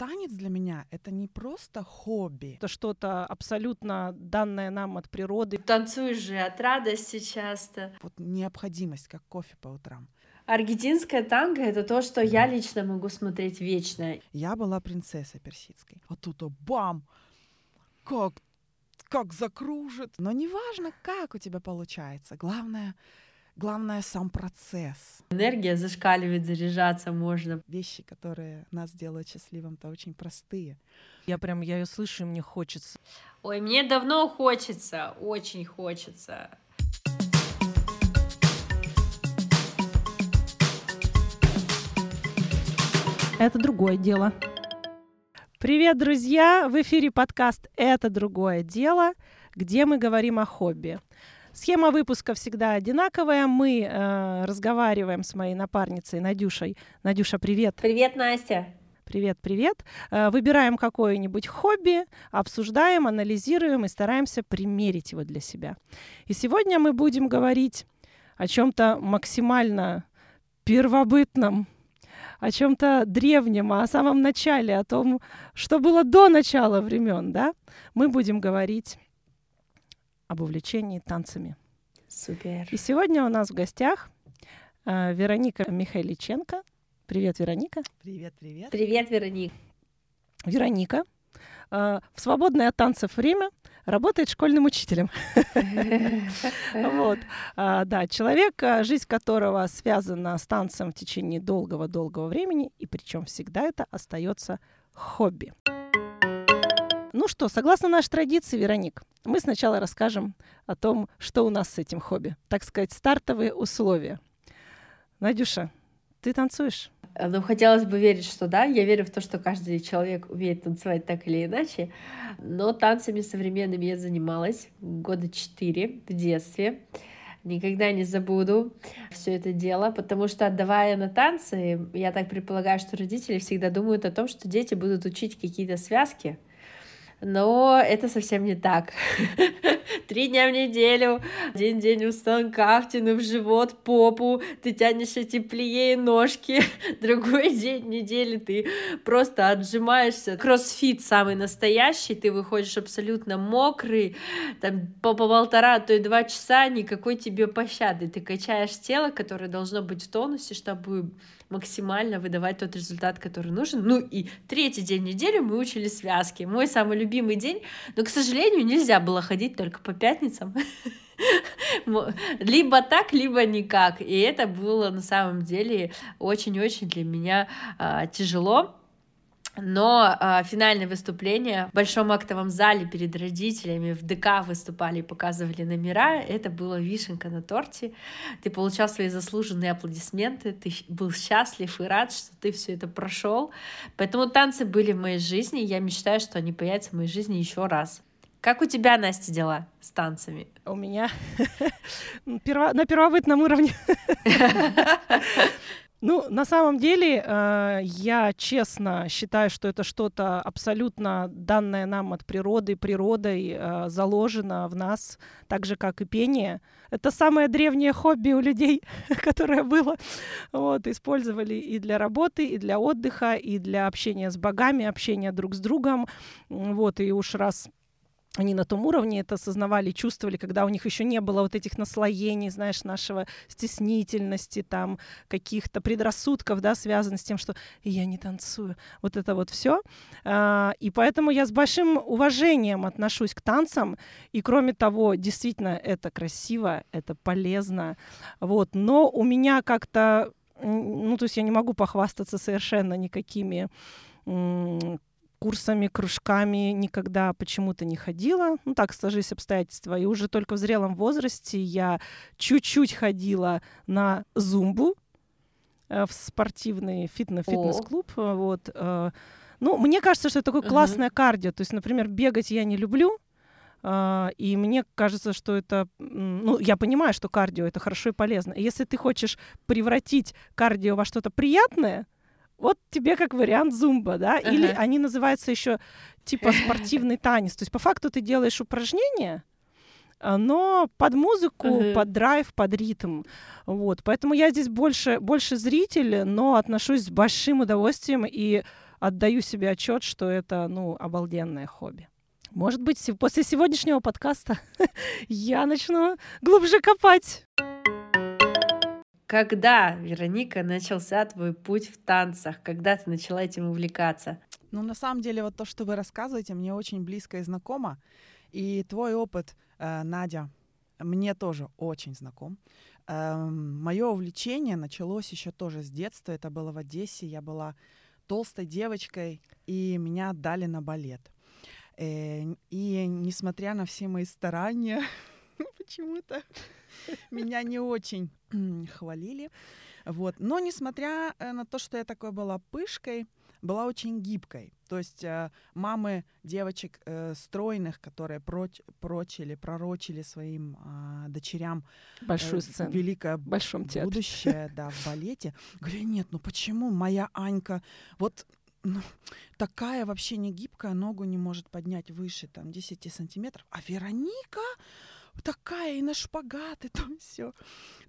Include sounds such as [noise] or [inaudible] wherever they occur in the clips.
танец для меня это не просто хобби. Это что-то абсолютно данное нам от природы. Танцуешь же от радости часто. Вот необходимость, как кофе по утрам. Аргентинская танго — это то, что я лично могу смотреть вечно. Я была принцессой персидской. Вот тут -то бам! Как, как закружит. Но неважно, как у тебя получается. Главное, главное сам процесс. Энергия зашкаливает, заряжаться можно. Вещи, которые нас делают счастливым, то очень простые. Я прям, я ее слышу, и мне хочется. Ой, мне давно хочется, очень хочется. Это другое дело. Привет, друзья! В эфире подкаст «Это другое дело», где мы говорим о хобби. Схема выпуска всегда одинаковая. Мы э, разговариваем с моей напарницей Надюшей. Надюша, привет! Привет, Настя! Привет, привет. Э, выбираем какое-нибудь хобби, обсуждаем, анализируем и стараемся примерить его для себя. И сегодня мы будем говорить о чем-то максимально первобытном, о чем-то древнем, о самом начале, о том, что было до начала времен, да, мы будем говорить об увлечении танцами. Супер. И сегодня у нас в гостях э, Вероника Михайличенко. Привет, Вероника. Привет, привет. Привет, Вероника. Вероника э, в свободное от танцев время работает школьным учителем. [laughs] Вот. А, да, человек, а, жизнь которого связана с танцем в течение долгого-долгого времени, и причем всегда это остается хобби. Ну что, согласно нашей традиции, Вероник, мы сначала расскажем о том, что у нас с этим хобби. Так сказать, стартовые условия. Надюша, ты танцуешь? Ну, хотелось бы верить, что да. Я верю в то, что каждый человек умеет танцевать так или иначе. Но танцами современными я занималась года четыре в детстве. Никогда не забуду все это дело, потому что отдавая на танцы, я так предполагаю, что родители всегда думают о том, что дети будут учить какие-то связки, но это совсем не так. [laughs] Три дня в неделю, один день у станка, втянув живот, попу, ты тянешься теплее ножки, [laughs] другой день недели ты просто отжимаешься. Кроссфит самый настоящий, ты выходишь абсолютно мокрый, там по, по полтора, а то и два часа, никакой тебе пощады. Ты качаешь тело, которое должно быть в тонусе, чтобы максимально выдавать тот результат, который нужен. Ну и третий день недели мы учили связки. Мой самый любимый день, но, к сожалению, нельзя было ходить только по пятницам. [laughs] Либо так, либо никак. И это было на самом деле очень-очень для меня а, тяжело. Но э, финальное выступление в большом актовом зале перед родителями в ДК выступали и показывали номера. Это было вишенка на торте. Ты получал свои заслуженные аплодисменты, ты был счастлив и рад, что ты все это прошел. Поэтому танцы были в моей жизни, и я мечтаю, что они появятся в моей жизни еще раз. Как у тебя, Настя, дела с танцами? У меня [laughs] на первобытном уровне. [laughs] Ну, на самом деле, э, я честно считаю, что это что-то абсолютно данное нам от природы, природой э, заложено в нас, так же, как и пение. Это самое древнее хобби у людей, [laughs] которое было. Вот, использовали и для работы, и для отдыха, и для общения с богами, общения друг с другом. Вот, и уж раз они на том уровне это осознавали, чувствовали, когда у них еще не было вот этих наслоений, знаешь, нашего стеснительности, там, каких-то предрассудков, да, связанных с тем, что я не танцую. Вот это вот все. А, и поэтому я с большим уважением отношусь к танцам. И кроме того, действительно, это красиво, это полезно. Вот. Но у меня как-то, ну, то есть я не могу похвастаться совершенно никакими курсами, кружками никогда почему-то не ходила. Ну, так сложились обстоятельства. И уже только в зрелом возрасте я чуть-чуть ходила на зумбу э, в спортивный фитнес-клуб. Вот. Э. Ну, мне кажется, что это такое классное uh-huh. кардио. То есть, например, бегать я не люблю, Uh, и мне кажется, что это, ну, я понимаю, что кардио это хорошо и полезно. И если ты хочешь превратить кардио во что-то приятное, вот тебе как вариант зумба, да, uh-huh. или они называются еще типа [laughs] спортивный танец. То есть по факту ты делаешь упражнения, а, но под музыку, uh-huh. под драйв, под ритм. Вот. Поэтому я здесь больше, больше зритель, но отношусь с большим удовольствием и отдаю себе отчет, что это, ну, обалденное хобби. Может быть, после сегодняшнего подкаста [laughs] я начну глубже копать. Когда, Вероника, начался твой путь в танцах? Когда ты начала этим увлекаться? Ну, на самом деле, вот то, что вы рассказываете, мне очень близко и знакомо. И твой опыт, э, Надя, мне тоже очень знаком. Э, Мое увлечение началось еще тоже с детства. Это было в Одессе. Я была толстой девочкой, и меня отдали на балет. Э, и несмотря на все мои старания, [laughs] почему-то [laughs] меня не очень хвалили. Вот. Но несмотря э, на то, что я такой была пышкой, была очень гибкой. То есть э, мамы девочек э, стройных, которые проч, прочили, пророчили своим э, дочерям большую сцену, великое большом будущее, [laughs] да, в балете. Говорю, нет, ну почему моя Анька вот ну, такая вообще не гибкая, ногу не может поднять выше там 10 сантиметров, а Вероника такая и на шпагат, и [laughs] там все.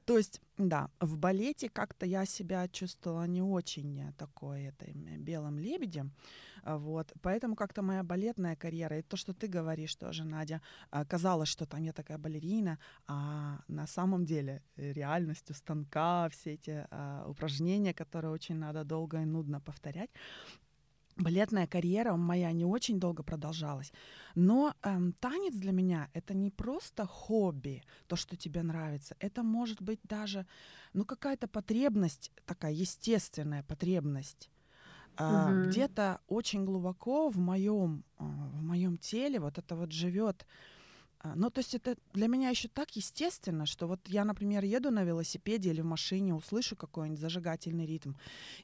То есть, да, в балете как-то я себя чувствовала не очень такой этой белым лебедем. А, вот. Поэтому как-то моя балетная карьера, и то, что ты говоришь тоже, Надя, а, казалось, что там я такая балерина, а на самом деле э, реальностью станка, все эти а, упражнения, которые очень надо долго и нудно повторять, балетная карьера моя не очень долго продолжалась. Но эм, танец для меня это не просто хобби, то, что тебе нравится. Это может быть даже ну, какая-то потребность, такая естественная потребность. Uh, Где-то очень глубоко в моем, э, в моем теле вот это вот живет ну, то есть это для меня еще так естественно, что вот я, например, еду на велосипеде или в машине, услышу какой-нибудь зажигательный ритм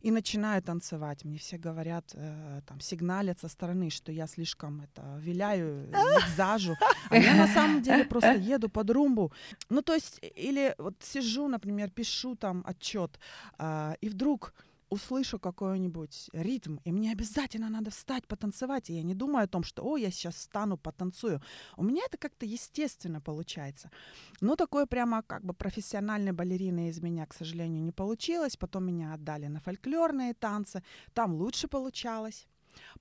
и начинаю танцевать. Мне все говорят, э, там, сигналят со стороны, что я слишком это виляю, зигзажу. А я на самом деле просто еду под румбу. Ну, то есть, или вот сижу, например, пишу там отчет, э, и вдруг услышу какой-нибудь ритм, и мне обязательно надо встать, потанцевать, и я не думаю о том, что, о, я сейчас встану, потанцую. У меня это как-то естественно получается. Но такое прямо как бы профессиональной балерины из меня, к сожалению, не получилось. Потом меня отдали на фольклорные танцы, там лучше получалось.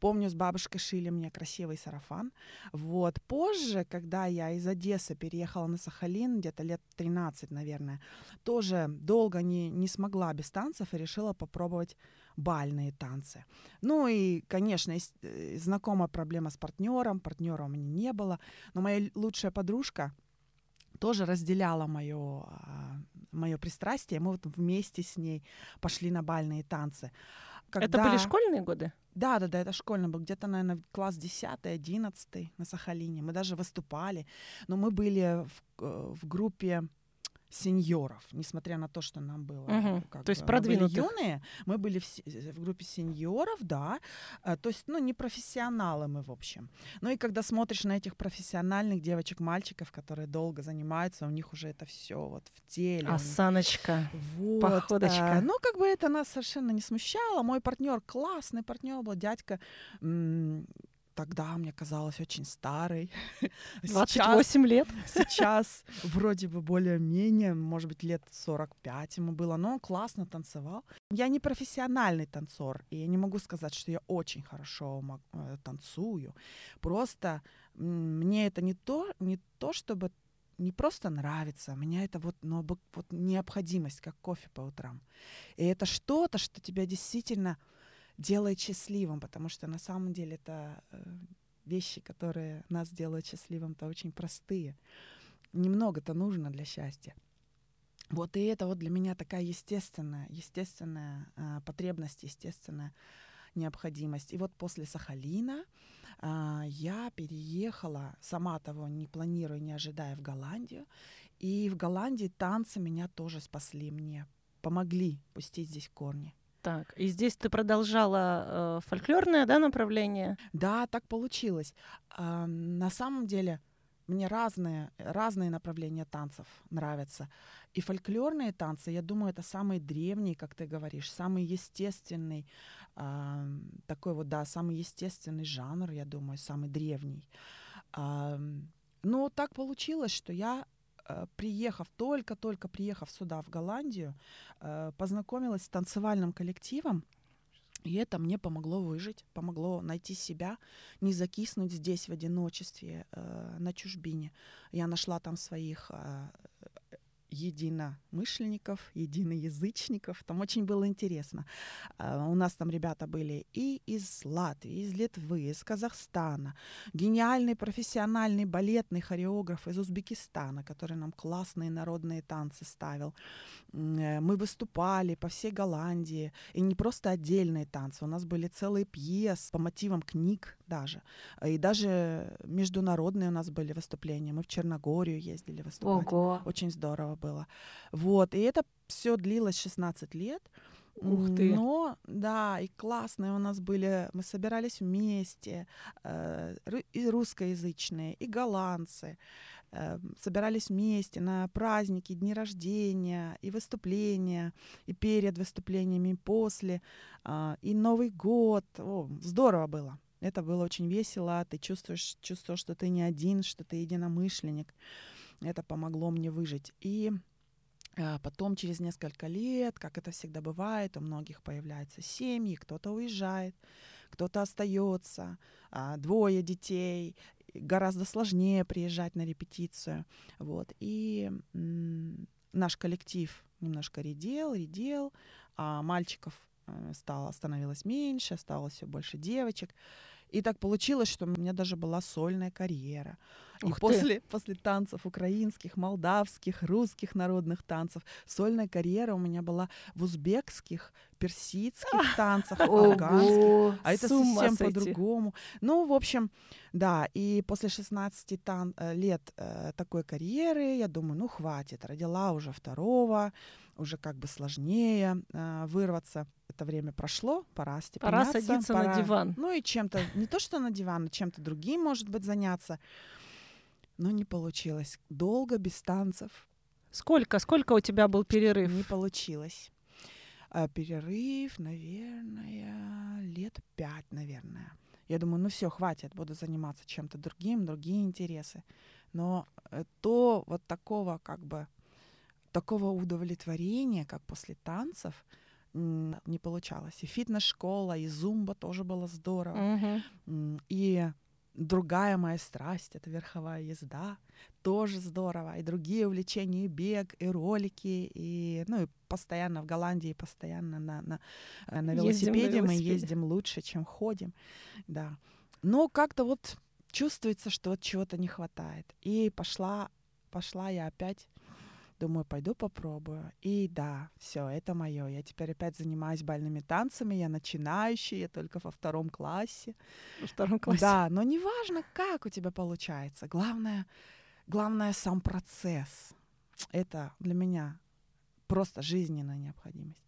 Помню, с бабушкой шили мне красивый сарафан. Вот. Позже, когда я из Одессы переехала на Сахалин, где-то лет 13, наверное, тоже долго не, не смогла без танцев и решила попробовать бальные танцы. Ну и, конечно, э, знакомая проблема с партнером. Партнера у меня не было. Но моя лучшая подружка тоже разделяла мое, а, мое пристрастие. Мы вот вместе с ней пошли на бальные танцы. Когда... Это были школьные годы? Да, да, да, это школьно был. Где-то, наверное, класс 10 11 на Сахалине. Мы даже выступали. Но мы были в, э, в группе сеньоров, несмотря на то, что нам было угу. как то есть бы, продвинутых. Мы были юные, мы были в, в группе сеньоров, да, а, то есть, ну, не профессионалы мы, в общем. Ну и когда смотришь на этих профессиональных девочек, мальчиков, которые долго занимаются, у них уже это все вот в теле. Осаночка, вот, походочка. А, ну, как бы это нас совершенно не смущало. Мой партнер, классный партнер был, дядька, тогда мне казалось очень старой. [laughs] 28 сейчас, лет. [laughs] Сейчас вроде бы более-менее, может быть, лет 45 ему было, но он классно танцевал. Я не профессиональный танцор, и я не могу сказать, что я очень хорошо э, танцую. Просто мне это не то, не то, чтобы не просто нравится, у меня это вот, но вот необходимость, как кофе по утрам. И это что-то, что тебя действительно делает счастливым, потому что на самом деле это э, вещи, которые нас делают счастливым-то очень простые. Немного-то нужно для счастья. Вот и это вот для меня такая естественная, естественная э, потребность, естественная необходимость. И вот после Сахалина э, я переехала, сама того не планируя, не ожидая, в Голландию. И в Голландии танцы меня тоже спасли, мне помогли пустить здесь корни. Так, и здесь ты продолжала э, фольклорное, да, направление? Да, так получилось. Э, на самом деле мне разные, разные направления танцев нравятся. И фольклорные танцы, я думаю, это самый древний, как ты говоришь, самый естественный, э, такой вот, да, самый естественный жанр, я думаю, самый древний. Э, но так получилось, что я приехав, только-только приехав сюда, в Голландию, э, познакомилась с танцевальным коллективом. И это мне помогло выжить, помогло найти себя, не закиснуть здесь в одиночестве, э, на чужбине. Я нашла там своих э, единомышленников, единоязычников. Там очень было интересно. Uh, у нас там ребята были и из Латвии, из Литвы, из Казахстана. Гениальный профессиональный балетный хореограф из Узбекистана, который нам классные народные танцы ставил. Uh, мы выступали по всей Голландии. И не просто отдельные танцы. У нас были целые пьесы по мотивам книг даже. И даже международные у нас были выступления. Мы в Черногорию ездили выступать. Ого. Очень здорово было. Вот, и это все длилось 16 лет. Ух ты. Но, да, и классные у нас были, мы собирались вместе, э, и русскоязычные, и голландцы, э, собирались вместе на праздники, дни рождения, и выступления, и перед выступлениями, и после, а, и Новый год. О, здорово было. Это было очень весело, ты чувствуешь, чувствуешь, что ты не один, что ты единомышленник. Это помогло мне выжить. И а, потом, через несколько лет, как это всегда бывает, у многих появляются семьи, кто-то уезжает, кто-то остается, а, двое детей, гораздо сложнее приезжать на репетицию. Вот. И наш коллектив немножко редел, редел, а мальчиков э, стало, становилось меньше, осталось все больше девочек. И так получилось, что у меня даже была сольная карьера. И Ух ты. после, после танцев украинских, молдавских, русских народных танцев сольная карьера у меня была в узбекских, персидских [laughs] танцах, афганских. А это совсем по-другому. Ну, в общем, да, и после 16 тан- э, лет э, такой карьеры, я думаю, ну, хватит, родила уже второго, уже как бы сложнее э, вырваться. Это время прошло, пора Пора степеняться. садиться на пора- диван. Ну, и чем-то, не то что на диван, а чем-то другим, может быть, заняться. Но не получилось. Долго, без танцев, Сколько, сколько у тебя был перерыв? не получилось. А, перерыв, наверное, лет пять, наверное. Я думаю, ну все, хватит, буду заниматься чем-то другим, другие интересы. Но э, то вот такого как бы такого удовлетворения, как после танцев, не получалось. И фитнес-школа, и зумба тоже было здорово. М, И другая моя страсть — это верховая езда. Тоже здорово. И другие увлечения, и бег, и ролики, и, ну, и постоянно в Голландии, постоянно на, на, э, на Ездим на велосипеде мы велосипеде. ездим лучше, чем ходим. Да. Но как-то вот чувствуется, что вот чего-то не хватает. И пошла, пошла я опять Думаю, пойду попробую. И да, все, это мое. Я теперь опять занимаюсь бальными танцами. Я начинающий, я только во втором классе. Во втором классе. Да, но неважно, как у тебя получается. Главное, главное сам процесс. Это для меня просто жизненная необходимость.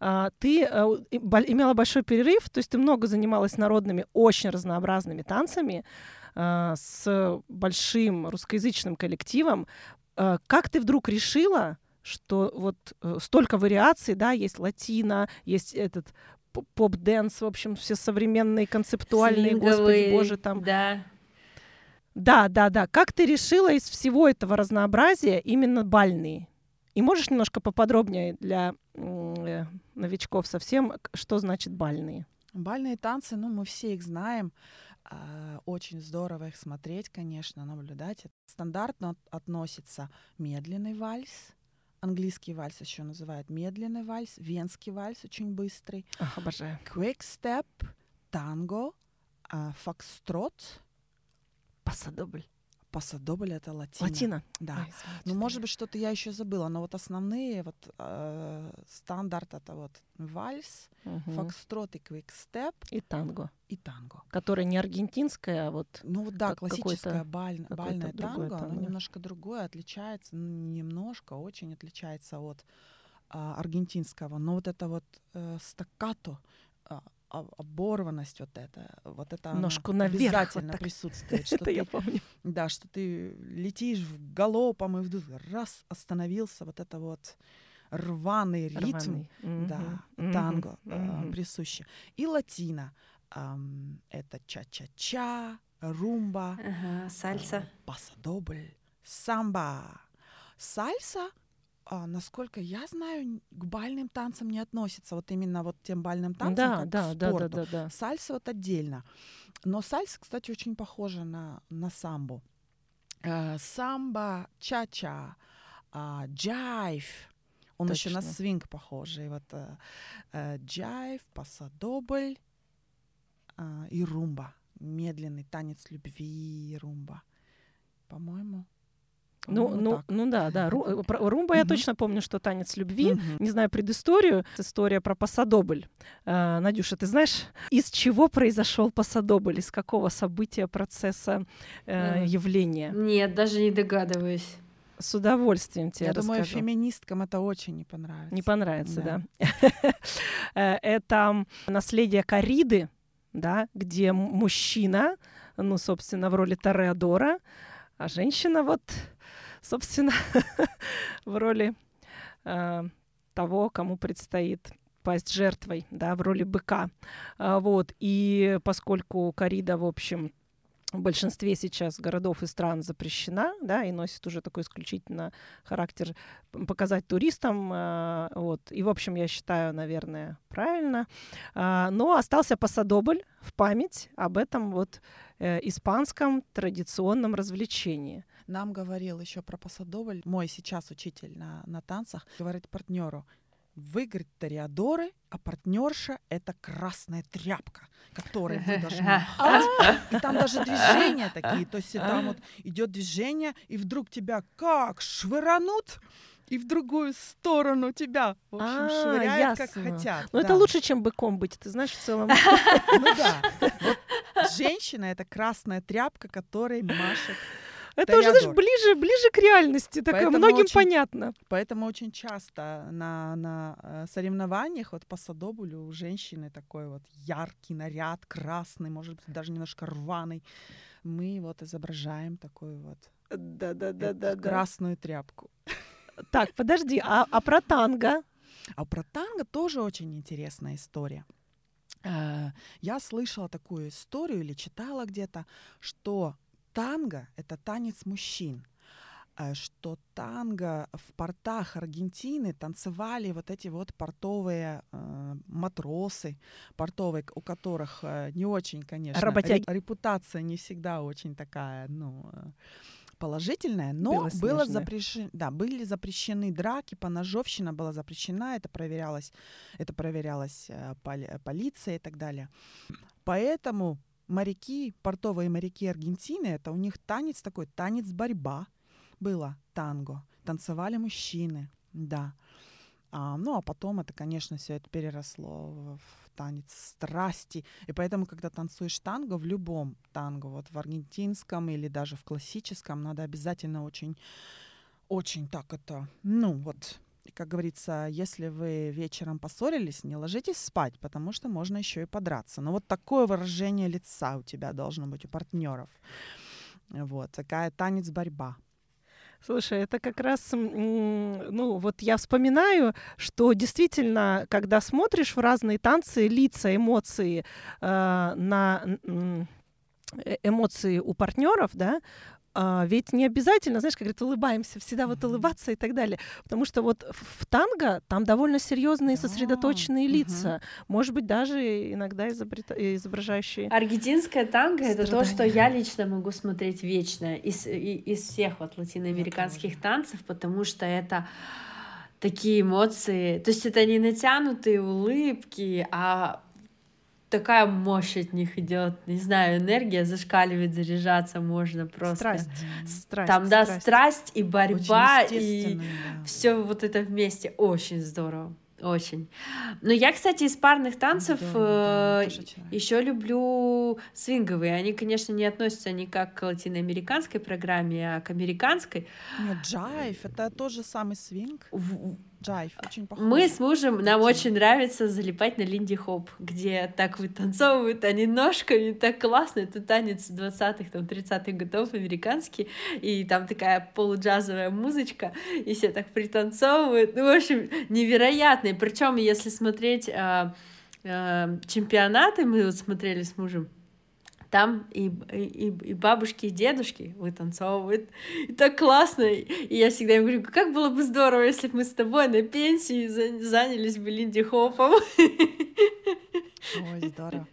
А, ты э, имела большой перерыв, то есть ты много занималась народными, очень разнообразными танцами а, с большим русскоязычным коллективом. А, Как ты вдруг решила, что вот э, столько вариаций, да, есть латино, есть этот pop dance, в общем, все современные, концептуальные, господи Свинговые, боже, там. Да. Да, да, да. Как ты решила из всего этого разнообразия именно бальные? И можешь немножко поподробнее для э, новичков совсем, что значит бальные? Бальные танцы, ну, мы все их знаем. А, Очень здорово их смотреть, конечно, наблюдать. Стандартно от- относится медленный вальс. Английский вальс еще называют медленный вальс. Венский вальс очень быстрый. Ах, обожаю. Quick step, танго, а, фокстрот, Пасадобль. Пасадобль — это латино. Латино. Да. Ой, Ну, может быть, что-то я еще забыла, но вот основные, вот э, стандарт это вот вальс, Мгм. фокстрот и квикстеп И танго, и танго. которое не аргентинское, а вот Ну вот да, Как- классическое баль- бальное другое танго, оно танго. немножко другое, отличается, ну, не немножко, очень отличается от а, аргентинского. Но вот это вот э, стаккато, оборванность вот это, вот это Ножку наверх, вот обязательно так. присутствует, что [laughs] это я ты помню. Да, что ты летишь в галопом и вдруг раз остановился, вот это вот рваный ритм, Рваный. да. Мгм. танго э, Мгм. присуще. И латино. ам, это ча-ча-ча, румба, сальса. э, пасадобль, самба. Сальса а, насколько я знаю, к бальным танцам не относится. Вот именно вот тем бальным танцам, Да, как да, к да, да, спорту. да, да. Сальса вот отдельно. Но сальса, кстати, очень похожа на, на самбо. Э, самбо, ча-ча, а, джайв. Он еще на Точно. свинг похожий. Вот э, э, джайв, пасадобль а, и румба. Медленный танец любви румба. По-моему. Ну, ну, так. ну да, да. Ру- э, про румба я Мгм. точно помню, что танец любви. Мгм. Не знаю предысторию. История про пасадобль. Э, Надюша, ты знаешь, из чего произошел пасадобль? Из какого события, процесса, э, Мгм. явления? Нет, даже не догадываюсь. С удовольствием тебе Я думаю, расскажу. феминисткам это очень не понравится. Не понравится, Да. да. [laughs] Э, Это наследие Кариды, да, где мужчина, ну, собственно, в роли Тореадора, а женщина вот, собственно, [laughs] в роли э, того, кому предстоит пасть жертвой, да, в роли быка. А, Вот. И поскольку корида, в общем, в большинстве сейчас городов и стран запрещена, да, и носит уже такой исключительно характер показать туристам, а, вот. И, в общем, я считаю, наверное, правильно. А, Но остался пасадобль в память об этом вот э, испанском традиционном развлечении. Нам говорил еще про пасадобль. Мой сейчас учитель на, на танцах говорит партнеру, вы, говорит, ториадоры, а партнерша — это красная тряпка, которой вы должны махать. [laughs] И там даже движения такие. То есть там вот идет движение, и вдруг тебя как швыранут, и в другую сторону тебя, в общем, А, швыряют, как ясно. хотят. Но это да. лучше, чем быком быть, ты знаешь, в целом. [laughs] Ну да. [laughs] Женщина — это красная тряпка, которой машет Это уже, знаешь, ближе, ближе к реальности. Такое Поэтому многим очень- понятно. Поэтому очень часто на, на э, соревнованиях вот по садобулю у женщины такой вот яркий наряд, красный, может быть, даже немножко рваный. Мы вот изображаем такую вот Да, да, э, красную тряпку. Так, подожди, а, а про танго? А про танго тоже очень интересная история. Э, Я слышала такую историю или читала где-то, что танго — это танец мужчин, э, что танго в портах Аргентины танцевали вот эти вот портовые э, матросы, портовые, у которых э, не очень, конечно, Работяги. ре- репутация не всегда очень такая, ну, э, положительная, но было запрещено, да, были запрещены драки, поножовщина была запрещена, это проверялось, это проверялось э, поли- полицией и так далее. Поэтому моряки, портовые моряки Аргентины, это у них танец такой, танец борьба было, танго. Танцевали мужчины, да. А, ну, а потом это, конечно, все это переросло в танец страсти. И поэтому, когда танцуешь танго, в любом танго, вот в аргентинском или даже в классическом, надо обязательно очень, очень так это, ну, вот, как говорится, если вы вечером поссорились, не ложитесь спать, потому что можно еще и подраться. Но вот такое выражение лица у тебя должно быть у партнеров. Вот, такая танец-борьба. Слушай, это как раз, ну вот я вспоминаю, что действительно, когда смотришь в разные танцы, лица, эмоции э, на э, эмоции у партнеров, да, а, ведь не обязательно, знаешь, как говорят, улыбаемся, всегда вот улыбаться и так далее. Потому что вот в танго там довольно серьезные, сосредоточенные лица. Может быть, даже иногда изображающие. Аргентинская танго это то, что я лично могу смотреть вечно из, из всех вот латиноамериканских танцев, потому что это такие эмоции. То есть это не натянутые улыбки, а такая мощь от них идет. Не знаю, энергия зашкаливает, заряжаться можно просто. Страсть. Страсть. Там, да, страсть. страсть и борьба, и да. все вот это вместе. Очень здорово. Очень. Но я, кстати, из парных танцев да, э, тоже еще люблю свинговые. Они, конечно, не относятся никак к латиноамериканской программе, а к американской. Нет, джайв, это тот же самый свинг. В- Джайв, очень похож. Мы с мужем, нам очень нравится залипать на линди хоп, где так вытанцовывают они ножками, так классно. Это танец 20-х, там, 30-х годов американский, и там такая полуджазовая музычка, и все так пританцовывают. Ну, в общем, невероятный. Причем, если смотреть а, а, чемпионаты, мы вот смотрели с мужем, там и, и, и бабушки, и дедушки вытанцовывают. И так классно. И я всегда им говорю, как было бы здорово, если бы мы с тобой на пенсии занялись бы Линди Хопом. Ой, здорово.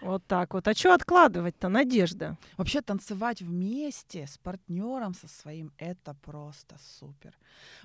Вот так вот. А что откладывать-то, Надежда? Вообще танцевать вместе с партнером со своим это просто супер.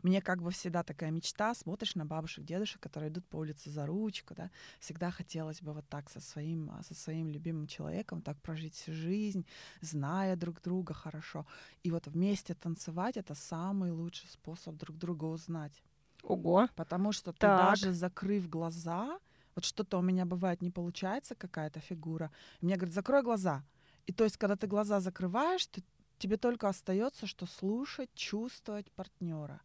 Мне как бы всегда такая мечта, смотришь на бабушек, дедушек, которые идут по улице за ручку, да, всегда хотелось бы вот так со своим, со своим любимым человеком так прожить всю жизнь, зная друг друга хорошо. И вот вместе танцевать — это самый лучший способ друг друга узнать. Ого. Потому что ты Так. даже закрыв глаза, вот что-то у меня бывает не получается, какая-то фигура, мне говорят, закрой глаза. И то есть, когда ты глаза закрываешь, ты- тебе только остается, что слушать, чувствовать партнера.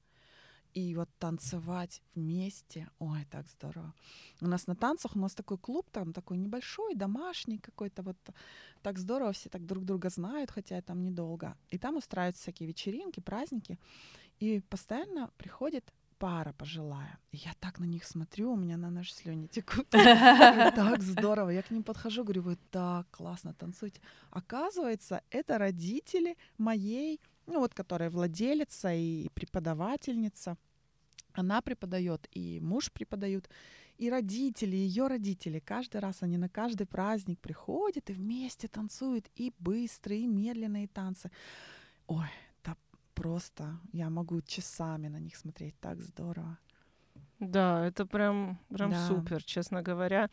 И вот танцевать вместе, ой, так здорово. У нас на танцах, у нас такой клуб, там такой небольшой, домашний какой-то, вот так здорово, все так друг друга знают, хотя там недолго. И там устраиваются всякие вечеринки, праздники, и постоянно приходит пара пожилая. И я так на них смотрю, у меня на нож слюни текут. [laughs] Так здорово. Я к ним подхожу, говорю, вы так классно танцуете. Оказывается, это родители моей, ну вот, которая владелица и преподавательница. Она преподает, и муж преподают, и родители, ее родители. Каждый раз они на каждый праздник приходят и вместе танцуют и быстрые, и медленные танцы. Ой, просто я могу часами на них смотреть, так здорово. Да, это прям, прям Да. супер, честно говоря.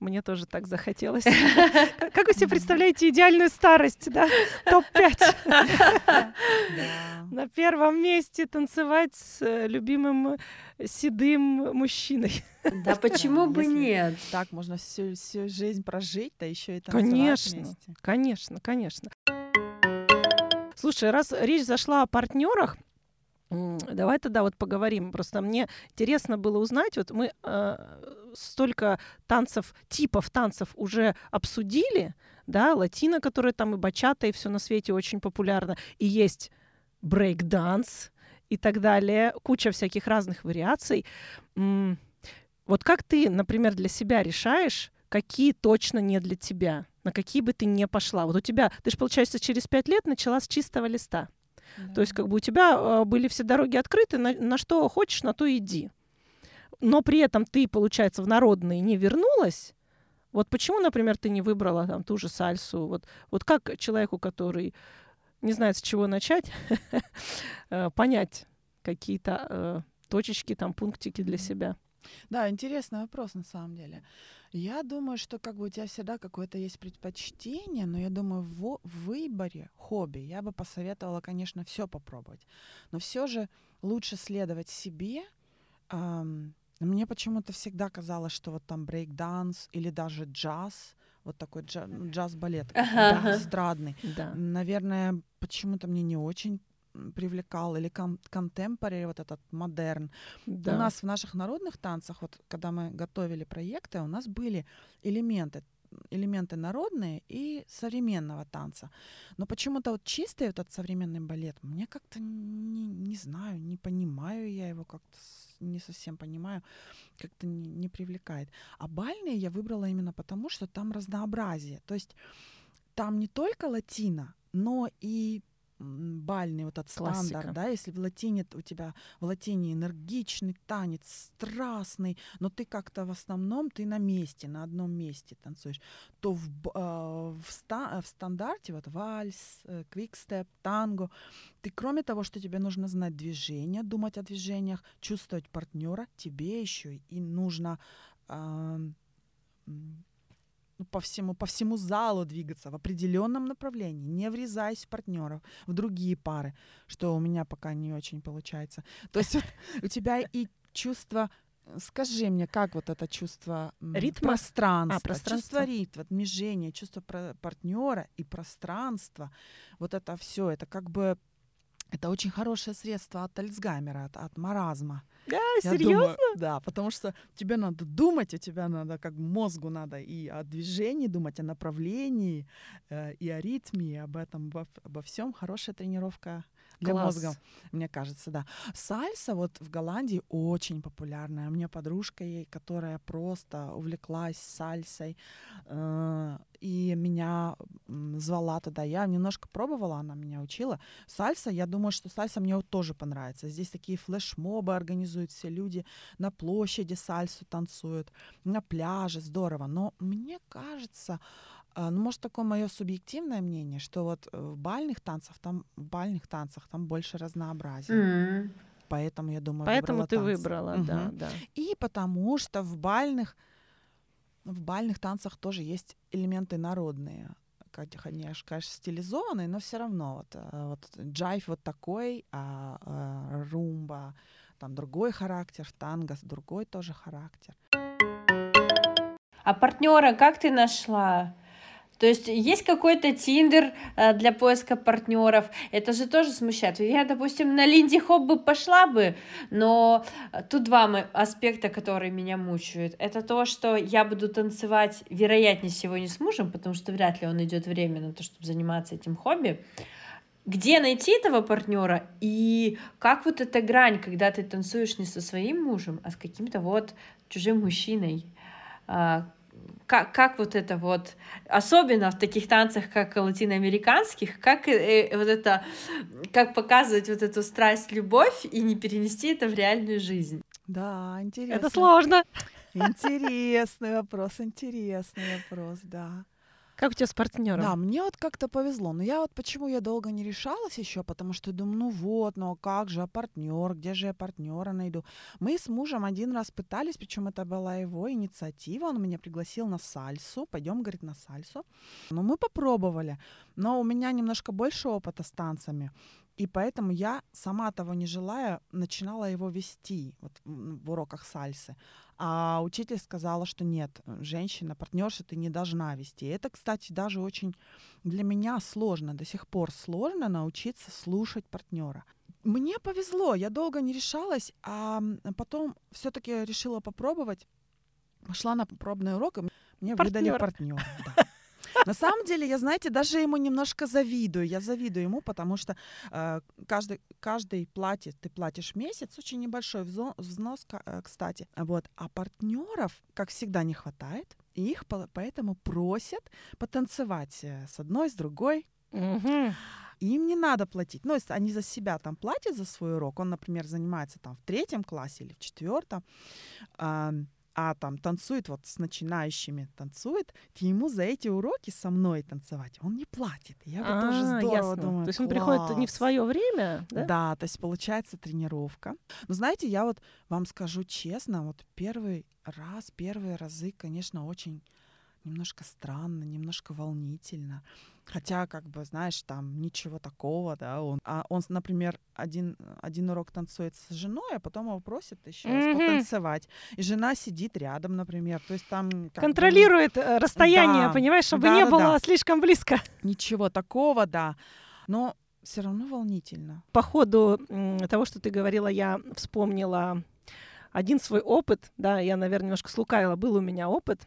Мне тоже так захотелось. [laughs] Как вы себе представляете идеальную старость, да? Топ-5. [laughs] Да. На первом месте танцевать с э, любимым э, седым мужчиной. Да почему бы если нет? Так можно всю, всю жизнь прожить, да еще и танцевать Конечно, конечно, конечно. Слушай, раз речь зашла о партнерах, давай тогда вот поговорим. Просто мне интересно было узнать, вот мы э, столько танцев, типов танцев уже обсудили, да, латино, которые там и бачата, и все на свете очень популярно, и есть брейк-данс и так далее, куча всяких разных вариаций. Вот как ты, например, для себя решаешь, какие точно не для тебя, на какие бы ты не пошла? Вот у тебя, ты же, получается, через пять лет начала с чистого листа. То есть как бы у тебя э, были все дороги открыты, на, на что хочешь, на то иди. Но при этом ты, получается, в народные не вернулась. Вот почему, например, ты не выбрала там ту же сальсу? Вот, вот как человеку, который не знает, с чего начать, [laughs] э, понять какие-то э, точечки, там, пунктики для себя? Да, интересный вопрос на самом деле. Я думаю, что как бы у тебя всегда какое-то есть предпочтение, но я думаю, в, выборе хобби я бы посоветовала, конечно, все попробовать. Но все же лучше следовать себе. Ам, мне почему-то всегда казалось, что вот там брейк-данс или даже джаз, вот такой ну, джаз-балет Ага. какой-то эстрадный, Да. наверное, почему-то мне не очень привлекал, или кон- контемпорари, вот этот модерн. да. У нас в наших народных танцах, вот когда мы готовили проекты, у нас были элементы элементы народные и современного танца. Но почему-то вот чистый этот современный балет, мне как-то не, не знаю, не понимаю я его как-то, не совсем понимаю, как-то не, не привлекает. А бальные я выбрала именно потому, что там разнообразие. То есть там не только латино, но и бальный вот этот Классика. стандарт, да, если в латине у тебя в латине энергичный танец, страстный, но ты как-то в основном ты на месте, на одном месте танцуешь, то в, а, в, ста- в стандарте вот вальс, э, квикстеп, танго, ты кроме того, что тебе нужно знать движения, думать о движениях, чувствовать партнера, тебе еще и нужно м, ну, по всему, по всему залу двигаться в определенном направлении, не врезаясь в партнеров, в другие пары, что у меня пока не очень получается. То есть вот [laughs] у тебя и чувство Скажи мне, как вот это чувство Ритма? пространства, А, пространства. чувство ритма, движения, чувство партнера и пространства, вот это все, это как бы это очень хорошее средство от Альцгеймера, от, от маразма. Да, Я серьезно? думаю, да, потому что тебе надо думать, у тебя надо, как мозгу надо и о движении думать, о направлении, э, и о ритме, и об этом, во- обо всем. Хорошая тренировка для Класс. мозга, мне кажется, да. Сальса вот в Голландии очень популярная. У меня подружка ей, которая просто увлеклась сальсой, э, и меня звала туда. Я немножко пробовала, она меня учила. Сальса, я думаю, что сальса мне вот тоже понравится. Здесь такие флешмобы организуют все люди, на площади сальсу танцуют, на пляже, здорово. Но мне кажется, ну, может, такое мое субъективное мнение, что вот э, в бальных танцах там, в бальных танцах там больше разнообразия. М. Поэтому я думаю, Поэтому выбрала ты танцы. выбрала, да, Мгм. да. И потому что в бальных в бальных танцах тоже есть элементы народные. Конечно, конечно, стилизованные, но все равно вот, э, вот джайв вот такой, а, а румба там другой характер, танго другой тоже характер. А партнера как ты нашла? То есть есть какой-то тиндер э, для поиска партнеров? Это же тоже смущает. Я, допустим, на Линди Хоп бы пошла бы, но э, тут два аспекта, которые меня мучают. Это то, что я буду танцевать, вероятнее всего, не с мужем, потому что вряд ли он идет время на то, чтобы заниматься этим хобби. Где найти этого партнера и как вот эта грань, когда ты танцуешь не со своим мужем, а с каким-то вот чужим мужчиной? Как, как вот это вот, особенно в таких танцах, как латиноамериканских, как э, э, вот это, как показывать вот эту страсть, любовь и не перенести это в реальную жизнь. Да, интересно. Это сложно. Интересный вопрос, интересный вопрос, да. Как у тебя с партнером? Да, мне вот как-то повезло. Но я вот почему я долго не решалась еще, потому что думаю, ну вот, ну а как же, а партнер, где же я партнера найду? Мы с мужем один раз пытались, причем это была его инициатива, он меня пригласил на сальсу, пойдем, говорит, на сальсу. Но мы попробовали, но у меня немножко больше опыта с танцами. И поэтому я, сама того не желая, начинала его вести вот, в уроках сальсы. А учитель сказала, что нет, женщина, партнерша, ты не должна вести. Это, кстати, даже очень для меня сложно, до сих пор сложно научиться слушать партнера. Мне повезло, я долго не решалась, а потом все-таки решила попробовать. Пошла на пробный урок, и мне выдали Партнёра. партнера. да. На самом деле, я, знаете, даже ему немножко завидую. Я завидую ему, потому что э, каждый, каждый платит, ты платишь месяц, очень небольшой взнос, э, кстати. Вот. А партнеров, как всегда, не хватает. И их по- поэтому просят потанцевать э, с одной, с другой. И им не надо платить. Ну, если они за себя там платят за свой урок. Он, например, занимается там в третьем классе или в четвертом, а, там танцует вот с начинающими, танцует, ему за эти уроки со мной танцевать он не платит. Я бы тоже А, здорово ясно. думаю. То есть он приходит не в свое время, да? Да? то есть получается тренировка. Но знаете, я вот вам скажу честно, вот первый раз, первые разы, конечно, очень немножко странно, немножко волнительно. Хотя, как бы, знаешь, там ничего такого, да. Он, а он, например, один, один урок танцует с женой, а потом его просят еще раз Мгм. потанцевать. И жена сидит рядом, например. То есть там... как бы, Контролирует э, расстояние, Да. понимаешь, чтобы не Да-да-да. было слишком близко. Ничего такого, да. Но все равно волнительно. По ходу того, что ты говорила, я вспомнила один свой опыт, да, я, наверное, немножко слукавила, был у меня опыт.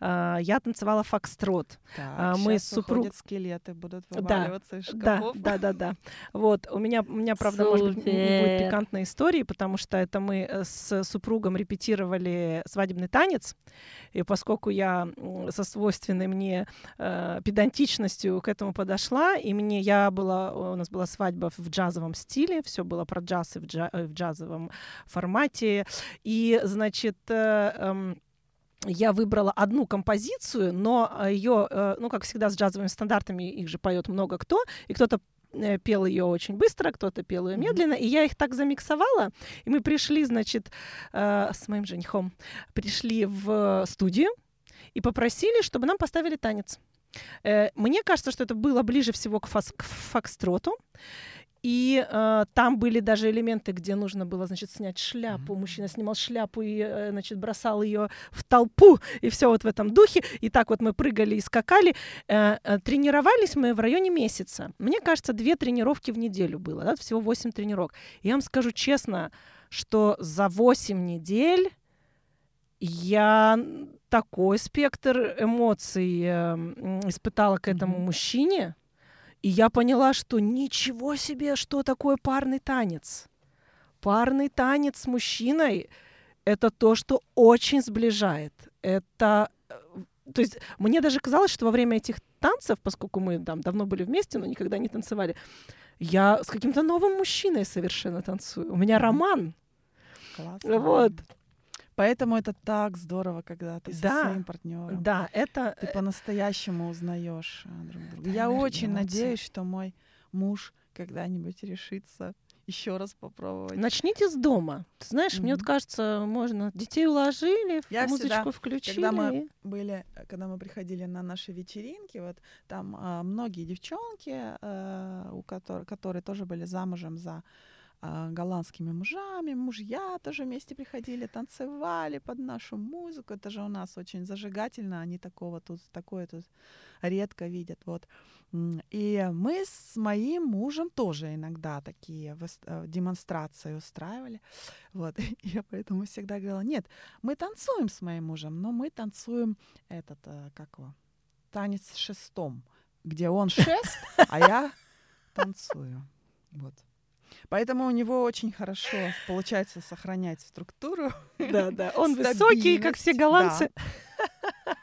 А, Я танцевала фокстрот. Так, А, мы с супруг- выходят скелеты, будут Да, вываливаться из Да, шкафов. да, да, да. Вот, у меня, у меня, правда, может быть, не будет Супер. пикантной истории, потому что это мы э, с супругом репетировали свадебный танец, и поскольку я со свойственной мне э, педантичностью к этому подошла, и мне я была, у нас была свадьба в джазовом стиле, все было про джаз и в, джа- э, в джазовом формате, и, значит, э, эм, я выбрала одну композицию, но ее, ну, как всегда, с джазовыми стандартами их же поет много кто, и кто-то э, пел ее очень быстро, кто-то пел ее медленно, и я их так замиксовала, и мы пришли, значит, э, с моим женихом, пришли в студию и попросили, чтобы нам поставили танец. Э, Мне кажется, что это было ближе всего к, фас- к фокстроту, и э, там были даже элементы, где нужно было, значит, снять шляпу. М. Мужчина снимал шляпу и, э, значит, бросал ее в толпу, и все вот в этом духе. И так вот мы прыгали и скакали. Э, э, тренировались мы в районе месяца. Мне кажется, две тренировки в неделю было, да, всего 8 тренировок. Я вам скажу честно, что за 8 недель я такой спектр эмоций э, испытала к этому Мгм. мужчине. И я поняла, что ничего себе, что такое парный танец. Парный танец с мужчиной — это то, что очень сближает. Это э, то есть мне даже казалось, что во время этих танцев, поскольку мы там давно были вместе, но никогда не танцевали, я с каким-то новым мужчиной совершенно танцую. У меня роман. Классно. Вот. Поэтому это так здорово, когда ты Да. со своим партнером. Да, это... Ты по-настоящему узнаешь э, друг друга. Это Я очень эмоции. надеюсь, что мой муж когда-нибудь решится еще раз попробовать. Начните с дома. Ты знаешь, мне вот кажется, можно... Детей уложили, Я музычку всегда, включили. когда мы были, э, когда мы приходили на наши вечеринки, вот там а, многие девчонки, э, у которых, которые тоже были замужем за голландскими мужами, мужья тоже вместе приходили, танцевали под нашу музыку. Это же у нас очень зажигательно, они такого тут, такое тут редко видят. Вот. И мы с моим мужем тоже иногда такие э, демонстрации устраивали. [laughs] Вот. И [laughs] я поэтому всегда говорила, нет, мы танцуем с моим мужем, но мы танцуем этот, э, как его, танец с шестом, где он шест, а я [laughs] танцую. Вот. Поэтому у него очень хорошо получается сохранять структуру. [laughs] Да, да. Он высокий, как все голландцы.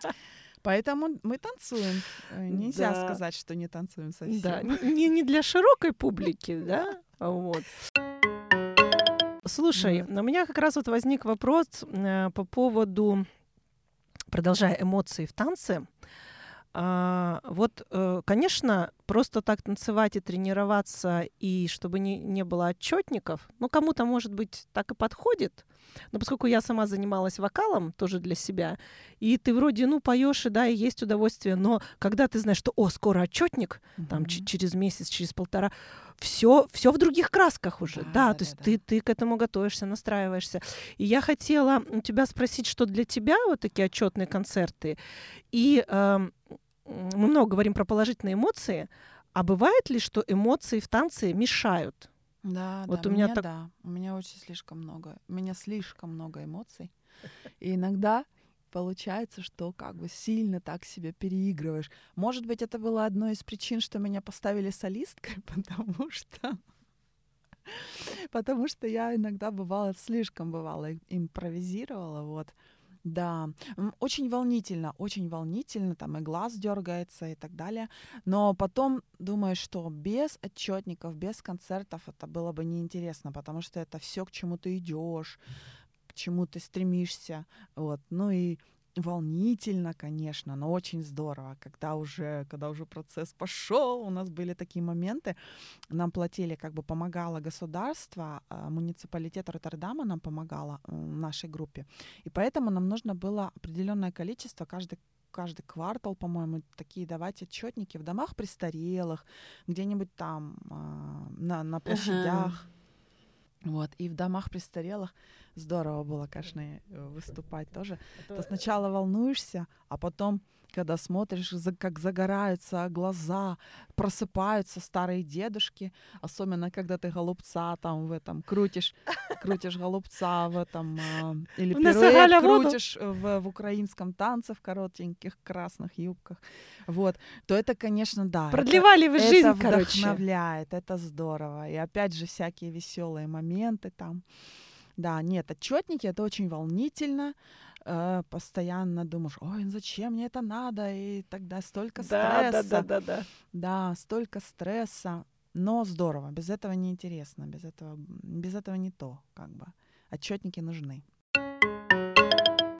да. [laughs] Поэтому мы танцуем. Э, Нельзя Да. сказать, что не танцуем совсем. Да, не, не для широкой публики, [laughs] да? Вот. Слушай, у меня как раз вот возник вопрос э, по поводу, продолжая эмоции в танце. А, вот, э, конечно, просто так танцевать и тренироваться, и чтобы не, не было отчетников, ну, кому-то, может быть, так и подходит. Но поскольку я сама занималась вокалом тоже для себя, и ты вроде, ну, поешь, и да, и есть удовольствие, но когда ты знаешь, что, о, скоро отчетник, там ч- через месяц, через полтора, все, все в других красках уже, Да, да, да, то есть да. ты, ты к этому готовишься, настраиваешься. И я хотела у тебя спросить, что для тебя вот такие отчетные концерты, и м, мы много говорим про положительные эмоции, а бывает ли, что эмоции в танце мешают? Да, Вот да, у меня мне так- да, у меня очень слишком много, у меня слишком много эмоций, и иногда получается, что как бы сильно так себя переигрываешь. Может быть, это было одной из причин, что меня поставили солисткой, [laughs] потому что потому что я иногда бывала слишком бывало и- импровизировала, вот. Да, очень волнительно, очень волнительно, там и глаз дергается и так далее. Но потом думаешь, что без отчетников, без концертов это было бы неинтересно, потому что это все, к чему ты идешь, к чему ты стремишься. Вот. Ну и волнительно, конечно, но очень здорово, когда уже, когда уже процесс пошел, у нас были такие моменты, нам платили, как бы помогало государство, а, муниципалитет Роттердама нам помогало м, нашей группе, и поэтому нам нужно было определенное количество каждый каждый квартал, по-моему, такие давать отчетники в домах престарелых, где-нибудь там а, на, на площадях. Вот, и в домах престарелых здорово было, конечно, э, выступать тоже. Ты сначала волнуешься, а потом, когда смотришь, как загораются глаза, просыпаются старые дедушки, особенно когда ты голубца там в этом крутишь, [laughs] крутишь голубца в этом, а, или пируэт крутишь в, в украинском танце в коротеньких красных юбках, вот, то это, конечно, да. это- Продлевали вы жизнь, это короче. вдохновляет, это здорово. И опять же всякие веселые моменты там. Да, нет, отчетники это очень волнительно. Э, постоянно думаешь, ой, ну зачем мне это надо? И тогда столько Да, стресса. да, да, да, да. Да, столько стресса. Но здорово. Без этого неинтересно. Без этого, без этого не то, как бы. Отчетники нужны.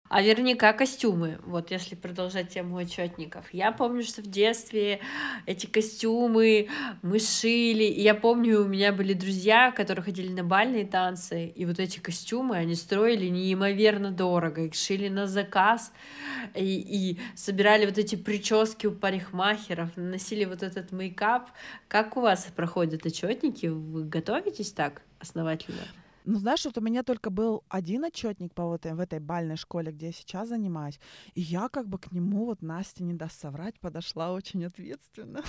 А верника костюмы, вот если продолжать тему отчетников. Я помню, что в детстве эти костюмы мы шили. И я помню, у меня были друзья, которые ходили на бальные танцы, и вот эти костюмы они строили неимоверно дорого. Их шили на заказ и, и собирали вот эти прически у парикмахеров, наносили вот этот мейкап. Как у вас проходят отчетники? Вы готовитесь так основательно? Ну, знаешь, вот у меня только был один отчетник по вот э- в этой бальной школе, где я сейчас занимаюсь. И я как бы к нему, вот Настя не даст соврать, подошла очень ответственно.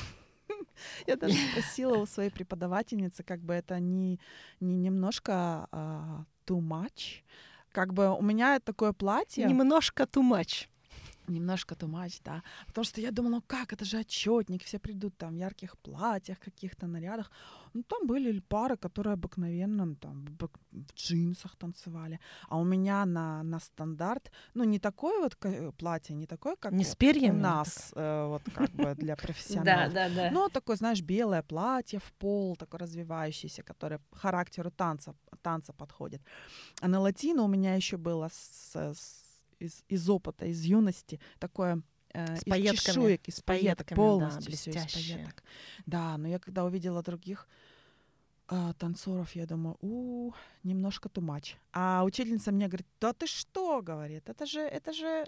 [laughs] Я даже спросила у своей преподавательницы, как бы это не, не немножко а, too much. Как бы у меня такое платье. Немножко too much. Немножко тумач, да. Потому что я думала, ну как, это же отчетник, все придут там в ярких платьях, каких-то нарядах. Ну, там были пары, которые обыкновенно там в джинсах танцевали. А у меня на, на стандарт, ну, не такое вот платье, не такое, как не с перьями, у нас, э, вот как бы для [laughs] профессионалов. Да, да, да. Ну, такое, знаешь, белое платье в пол, такое развивающееся, которое характеру танца, танца подходит. А на латино у меня еще было с, с из, из опыта, из юности, такое э, с из пайетками. чешуек, из пайеток, полностью да, все из пайеток. Да, но я когда увидела других э, танцоров, я думаю, у, немножко тумач. А учительница мне говорит, да ты что, говорит, это же, это же,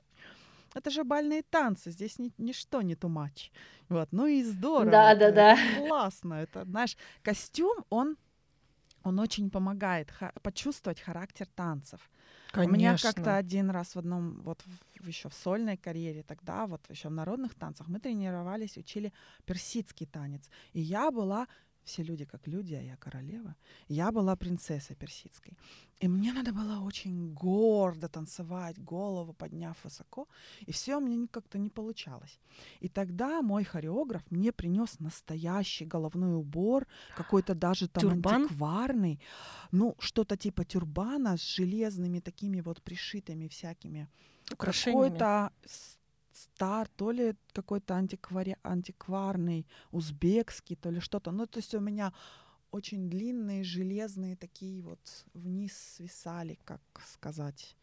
это же бальные танцы, здесь ни, ничто не тумач. Вот, ну и здорово. Да, да, да. Классно, это, знаешь, костюм, он он очень помогает ха- почувствовать характер танцев. Конечно. У меня как-то один раз в одном, вот в, еще в сольной карьере тогда, вот еще в народных танцах, мы тренировались, учили персидский танец. И я была все люди как люди, а я королева. Я была принцессой персидской. И мне надо было очень гордо танцевать, голову подняв высоко. И все у меня как-то не получалось. И тогда мой хореограф мне принес настоящий головной убор, какой-то даже там Тюрбан? антикварный. Ну, что-то типа тюрбана с железными такими вот пришитыми всякими Украшениями. какой-то стар, то ли какой-то антиквари... антикварный, узбекский, то ли что-то. Ну, то есть у меня очень длинные, железные такие вот вниз свисали, как сказать.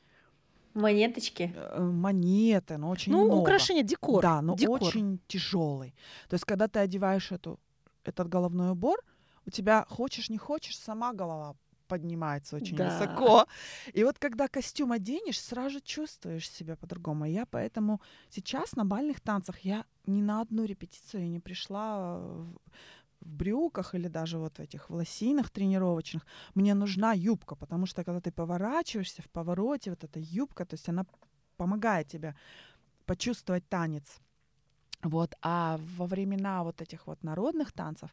Монеточки? Э, монеты, но очень ну, много. украшение, декор. Да, но декор. очень тяжелый. То есть, когда ты одеваешь эту, этот головной убор, у тебя, хочешь не хочешь, сама голова поднимается очень Да. высоко. И вот когда костюм оденешь, сразу чувствуешь себя по-другому. И Я поэтому сейчас на бальных танцах я ни на одну репетицию не пришла в, в брюках или даже вот в этих лосинах тренировочных. Мне нужна юбка, потому что когда ты поворачиваешься в повороте, вот эта юбка, то есть она помогает тебе почувствовать танец. Вот, а во времена вот этих вот народных танцев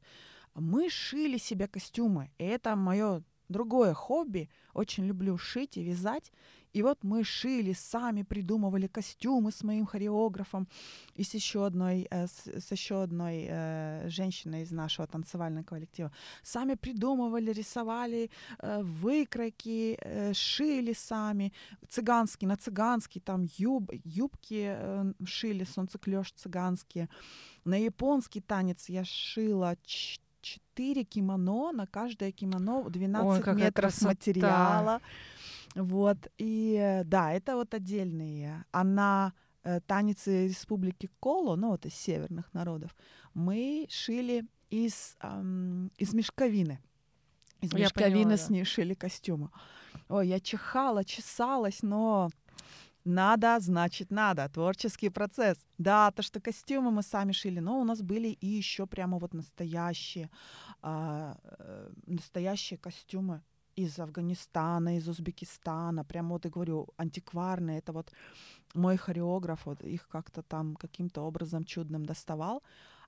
мы шили себе костюмы. И это мое другое хобби. Очень люблю шить и вязать. И вот мы шили, сами придумывали костюмы с моим хореографом и с еще одной, э, с, с еще одной э, женщиной из нашего танцевального коллектива. Сами придумывали, рисовали э, выкройки, э, шили сами. Цыганский, на цыганский там юб, юбки э, шили, солнцеклёш цыганские. На японский танец я шила четыре кимоно, на каждое кимоно 12 Ой, метров красота. материала. Вот, и да, это вот отдельные. А на э, танец Республики Коло, ну вот из северных народов, мы шили из, ам, из мешковины. Из Я мешковины поняла, с ней шили костюмы. Ой, я чихала, чесалась, но надо, значит, надо. Творческий процесс. Да, то, что костюмы мы сами шили, но у нас были и еще прямо вот настоящие, а, э, настоящие костюмы из Афганистана, из Узбекистана. Прямо вот, я говорю, антикварные. Это вот мой хореограф вот их как-то там каким-то образом чудным доставал.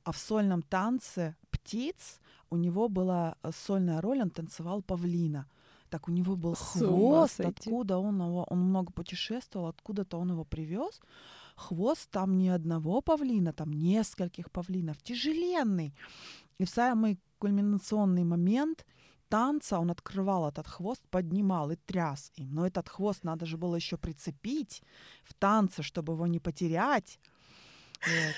А в сольном танце птиц у него была э, сольная роль, он танцевал павлина. Так у него был хвост, откуда он его, он много путешествовал, откуда-то он его привез. Хвост там не одного павлина, там нескольких павлинов, тяжеленный. И в самый кульминационный момент танца он открывал этот хвост, поднимал и тряс им. Но этот хвост надо же было еще прицепить в танце, чтобы его не потерять. Вот.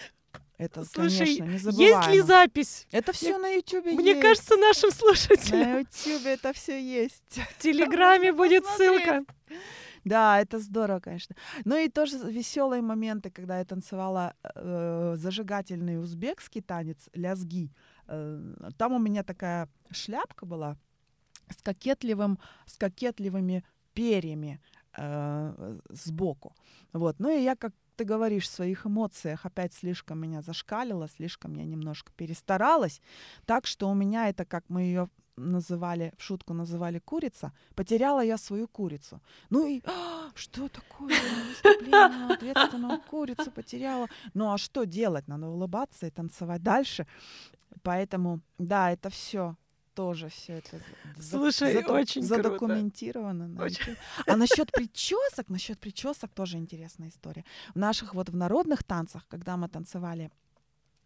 Это, Слушай, конечно, Есть ли запись? Это все на Ютубе Мне есть. кажется, нашим слушателям на Ютубе это все есть. в Телеграме будет посмотреть. ссылка. Да, это здорово, конечно. Ну и тоже веселые моменты, когда я танцевала э, зажигательный узбекский танец лязги. Э, там у меня такая шляпка была с кокетливым, с кокетливыми перьями э, сбоку. Вот. Ну и я, как ты говоришь, в своих эмоциях опять слишком меня зашкалила, слишком я немножко перестаралась, так что у меня это, как мы ее называли, в шутку называли курица, потеряла я свою курицу. Ну и «А, что такое выступление на ответственную курицу потеряла? Ну а что делать? Надо улыбаться и танцевать дальше. Поэтому, да, это все тоже все это за- Слушай, зато- очень круто. задокументировано. на Очень. А насчет причесок, насчет причесок тоже интересная история. В наших вот в народных танцах, когда мы танцевали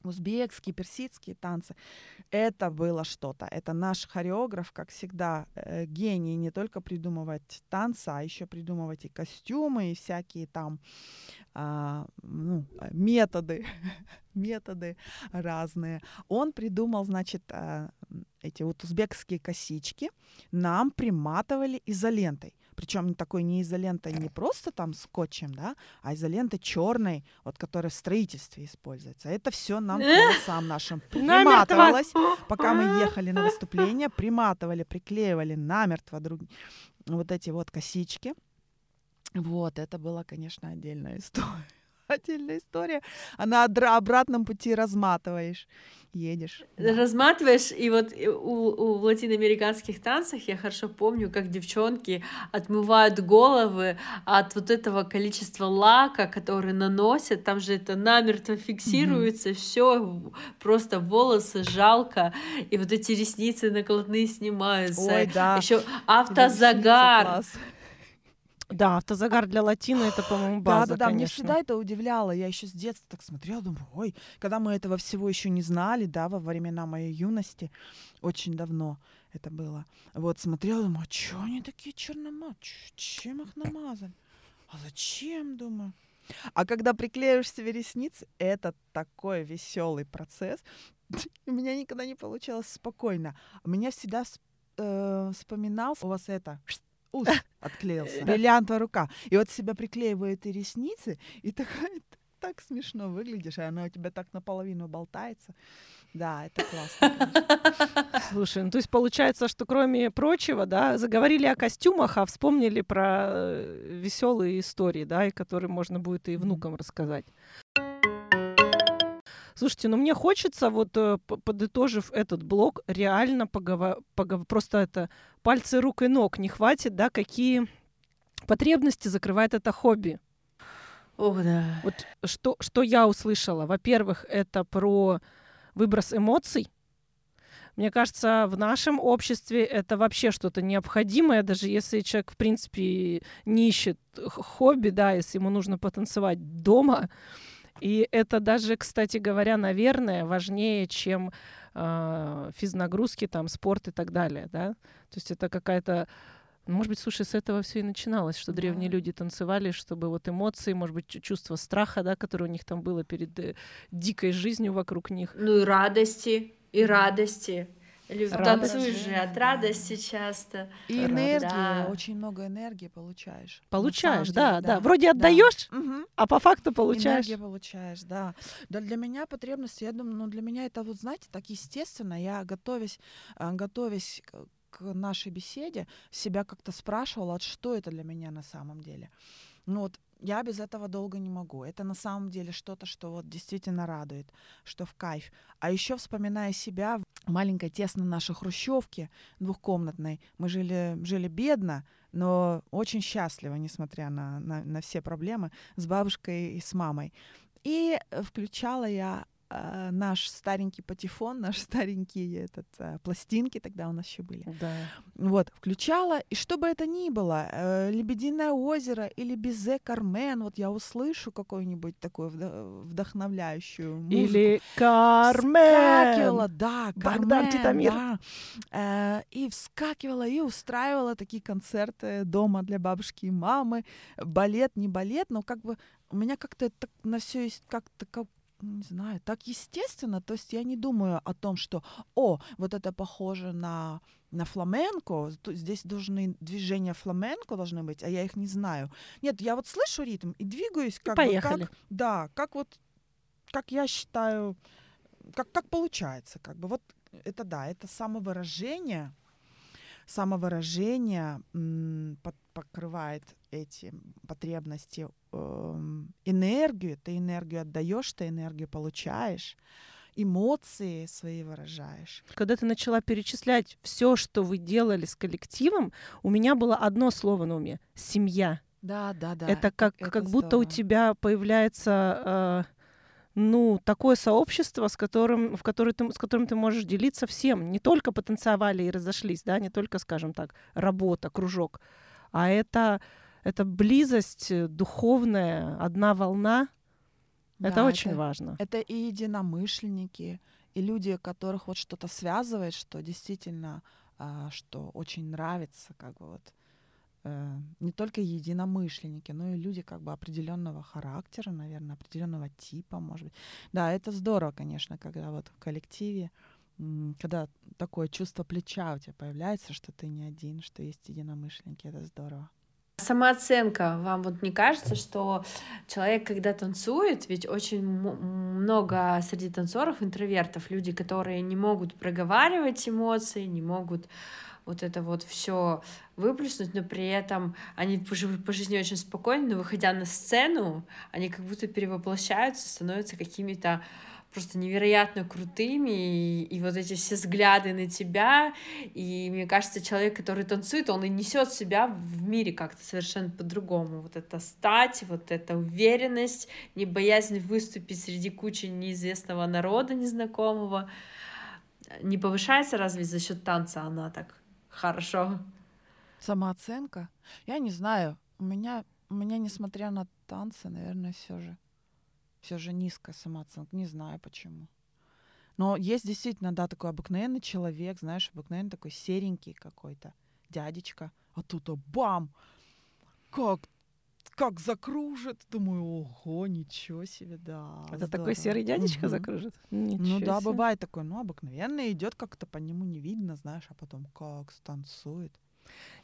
узбекские, персидские танцы, это было что-то. Это наш хореограф, как всегда, э, гений не только придумывать танцы, а еще придумывать и костюмы, и всякие там а, ну, э, методы, [laughs] методы разные. Он придумал, значит, м, эти вот узбекские косички нам приматывали изолентой. Причем такой не изолентой не просто там скотчем, да, а изолентой черной, вот которая в строительстве используется. Это все нам волосам нашим [laughs] приматывалось, пока мы ехали на выступление, приматывали, приклеивали намертво друг вот эти вот косички. Вот, это была, конечно, отдельная [laughs] история. Отдельная история. А на обратном пути разматываешь, едешь. Да. Разматываешь, и вот и у, у латиноамериканских танцах я хорошо помню, как девчонки отмывают головы от вот этого количества лака, который наносят, там же это намертво фиксируется, все просто волосы жалко, и вот эти ресницы накладные снимаются. Ой, да. Еще автозагар. класс. Да, автозагар для латина это, по-моему, Да, база, да, да, мне конечно. всегда это удивляло. Я еще с детства так смотрела, думаю, ой, когда мы этого всего еще не знали, да, во времена моей юности, очень давно это было. Вот смотрела, думаю, а что они такие чернома? Ч- Чем их намазали? А зачем, думаю? А когда приклеишь себе ресницы, это такой веселый процесс. [laughs] У меня никогда не получалось спокойно. У меня всегда вс- э, вспоминался у вас это ус [laughs] отклеился, бриллиантовая рука. И вот себя приклеивают и ресницы, и такая, так смешно выглядишь, и она у тебя так наполовину болтается. Да, это классно. Слушай, ну то есть получается, что кроме прочего, да, заговорили о костюмах, а вспомнили про веселые истории, да, и которые можно будет и внукам рассказать. Слушайте, ну мне хочется, вот э, подытожив этот блок, реально поговорить, просто это пальцы рук и ног не хватит, да, какие потребности закрывает это хобби. Ох, да. Вот что, что я услышала? Во-первых, это про выброс эмоций. Мне кажется, в нашем обществе это вообще что-то необходимое, даже если человек, в принципе, не ищет хобби, да, если ему нужно потанцевать дома. И это даже, кстати говоря, наверное, важнее, чем э, физнагрузки, там, спорт и так далее, да. То есть это какая-то ну, может быть, слушай, с этого все и начиналось, что древние Да. люди танцевали, чтобы вот эмоции, может быть, чу- чувство страха, да, которое у них там было перед э, дикой жизнью вокруг них. Ну и радости, и радости. Лю- Радость. Танцуешь же от радости часто. И энергии, Да. очень много энергии получаешь. Получаешь, самом да, деле, да. Вроде отдаешь, Мгм. а по факту получаешь. Энергия получаешь, да. Да, для меня потребности, я думаю, ну, для меня это вот, знаете, так естественно. Я, готовясь, а, готовясь к, нашей беседе, себя как-то спрашивала, вот что это для меня на самом деле. Ну вот я без этого долго не могу. Это на самом деле что-то, что вот действительно радует, что в кайф. А еще вспоминая себя в маленькой тесной нашей хрущевке двухкомнатной, мы жили, жили бедно, но очень счастливо, несмотря на, на, на все проблемы, с бабушкой и с мамой. И э, включала я наш старенький патефон, [laughs] наш старенький этот, э, пластинки тогда у нас еще были. Да. Вот, включала, и что бы это ни было, э, «Лебединое озеро» или «Безе Кармен», вот я услышу какую-нибудь такую вдо- вдохновляющую музыку. Или Вскакивала, Кармен. да, Богдан Кармен, да. Э, и вскакивала, и устраивала такие концерты дома для бабушки и мамы. Балет, не балет, но как бы у меня как-то это так на все есть как-то как не знаю, так естественно, то есть я не думаю о том, что, о, вот это похоже на, на фламенко, здесь должны движения фламенко должны быть, а я их не знаю. Нет, я вот слышу ритм и двигаюсь как бы поехали. как, да, как вот, как я считаю, как, как получается, как бы вот это да, это самовыражение, самовыражение покрывает эти потребности, эм, энергию, ты энергию отдаешь, ты энергию получаешь, эмоции свои выражаешь. Когда ты начала перечислять все, что вы делали с коллективом, у меня было одно слово на уме — семья. Да, да, да. это как, это как будто у тебя появляется, э, ну, такое сообщество, с которым, в которое ты, с которым ты можешь делиться всем. Не только потанцевали и разошлись, да, не только, скажем так, работа, кружок, а это, это близость э, духовная, одна волна. Да, это очень важно. Это и единомышленники, и люди, которых вот что-то связывает, что действительно, а, что очень нравится, как бы вот не только единомышленники, но и люди как бы определенного характера, наверное, определенного типа, может быть. Да, это здорово, конечно, когда вот в коллективе, когда такое чувство плеча у тебя появляется, что ты не один, что есть единомышленники, это здорово. Самооценка. Вам вот не кажется, что человек, когда танцует, ведь очень много среди танцоров интровертов, люди, которые не могут проговаривать эмоции, не могут вот это вот все выплеснуть, но при этом они по, по жизни очень спокойны, но выходя на сцену, они как будто перевоплощаются, становятся какими-то просто невероятно крутыми, и, и вот эти все взгляды на тебя, и мне кажется, человек, который танцует, он и несет себя в мире как-то совершенно по-другому. Вот это стать, вот эта уверенность, не боязнь выступить среди кучи неизвестного народа, незнакомого. Не повышается разве за счет танца она так Хорошо. Самооценка? Я не знаю. У меня, у меня, несмотря на танцы, наверное, все же, все же низкая самооценка. Не знаю почему. Но есть действительно, да, такой обыкновенный человек, знаешь, обыкновенный такой серенький какой-то дядечка. А тут а бам! Как как закружит. Думаю, ого, ничего себе, да. Это здорово. такой серый дядечка угу. закружит? Ничего ну да, себе. бывает такой, ну, обыкновенно идет, как-то по нему не видно, знаешь, а потом как станцует.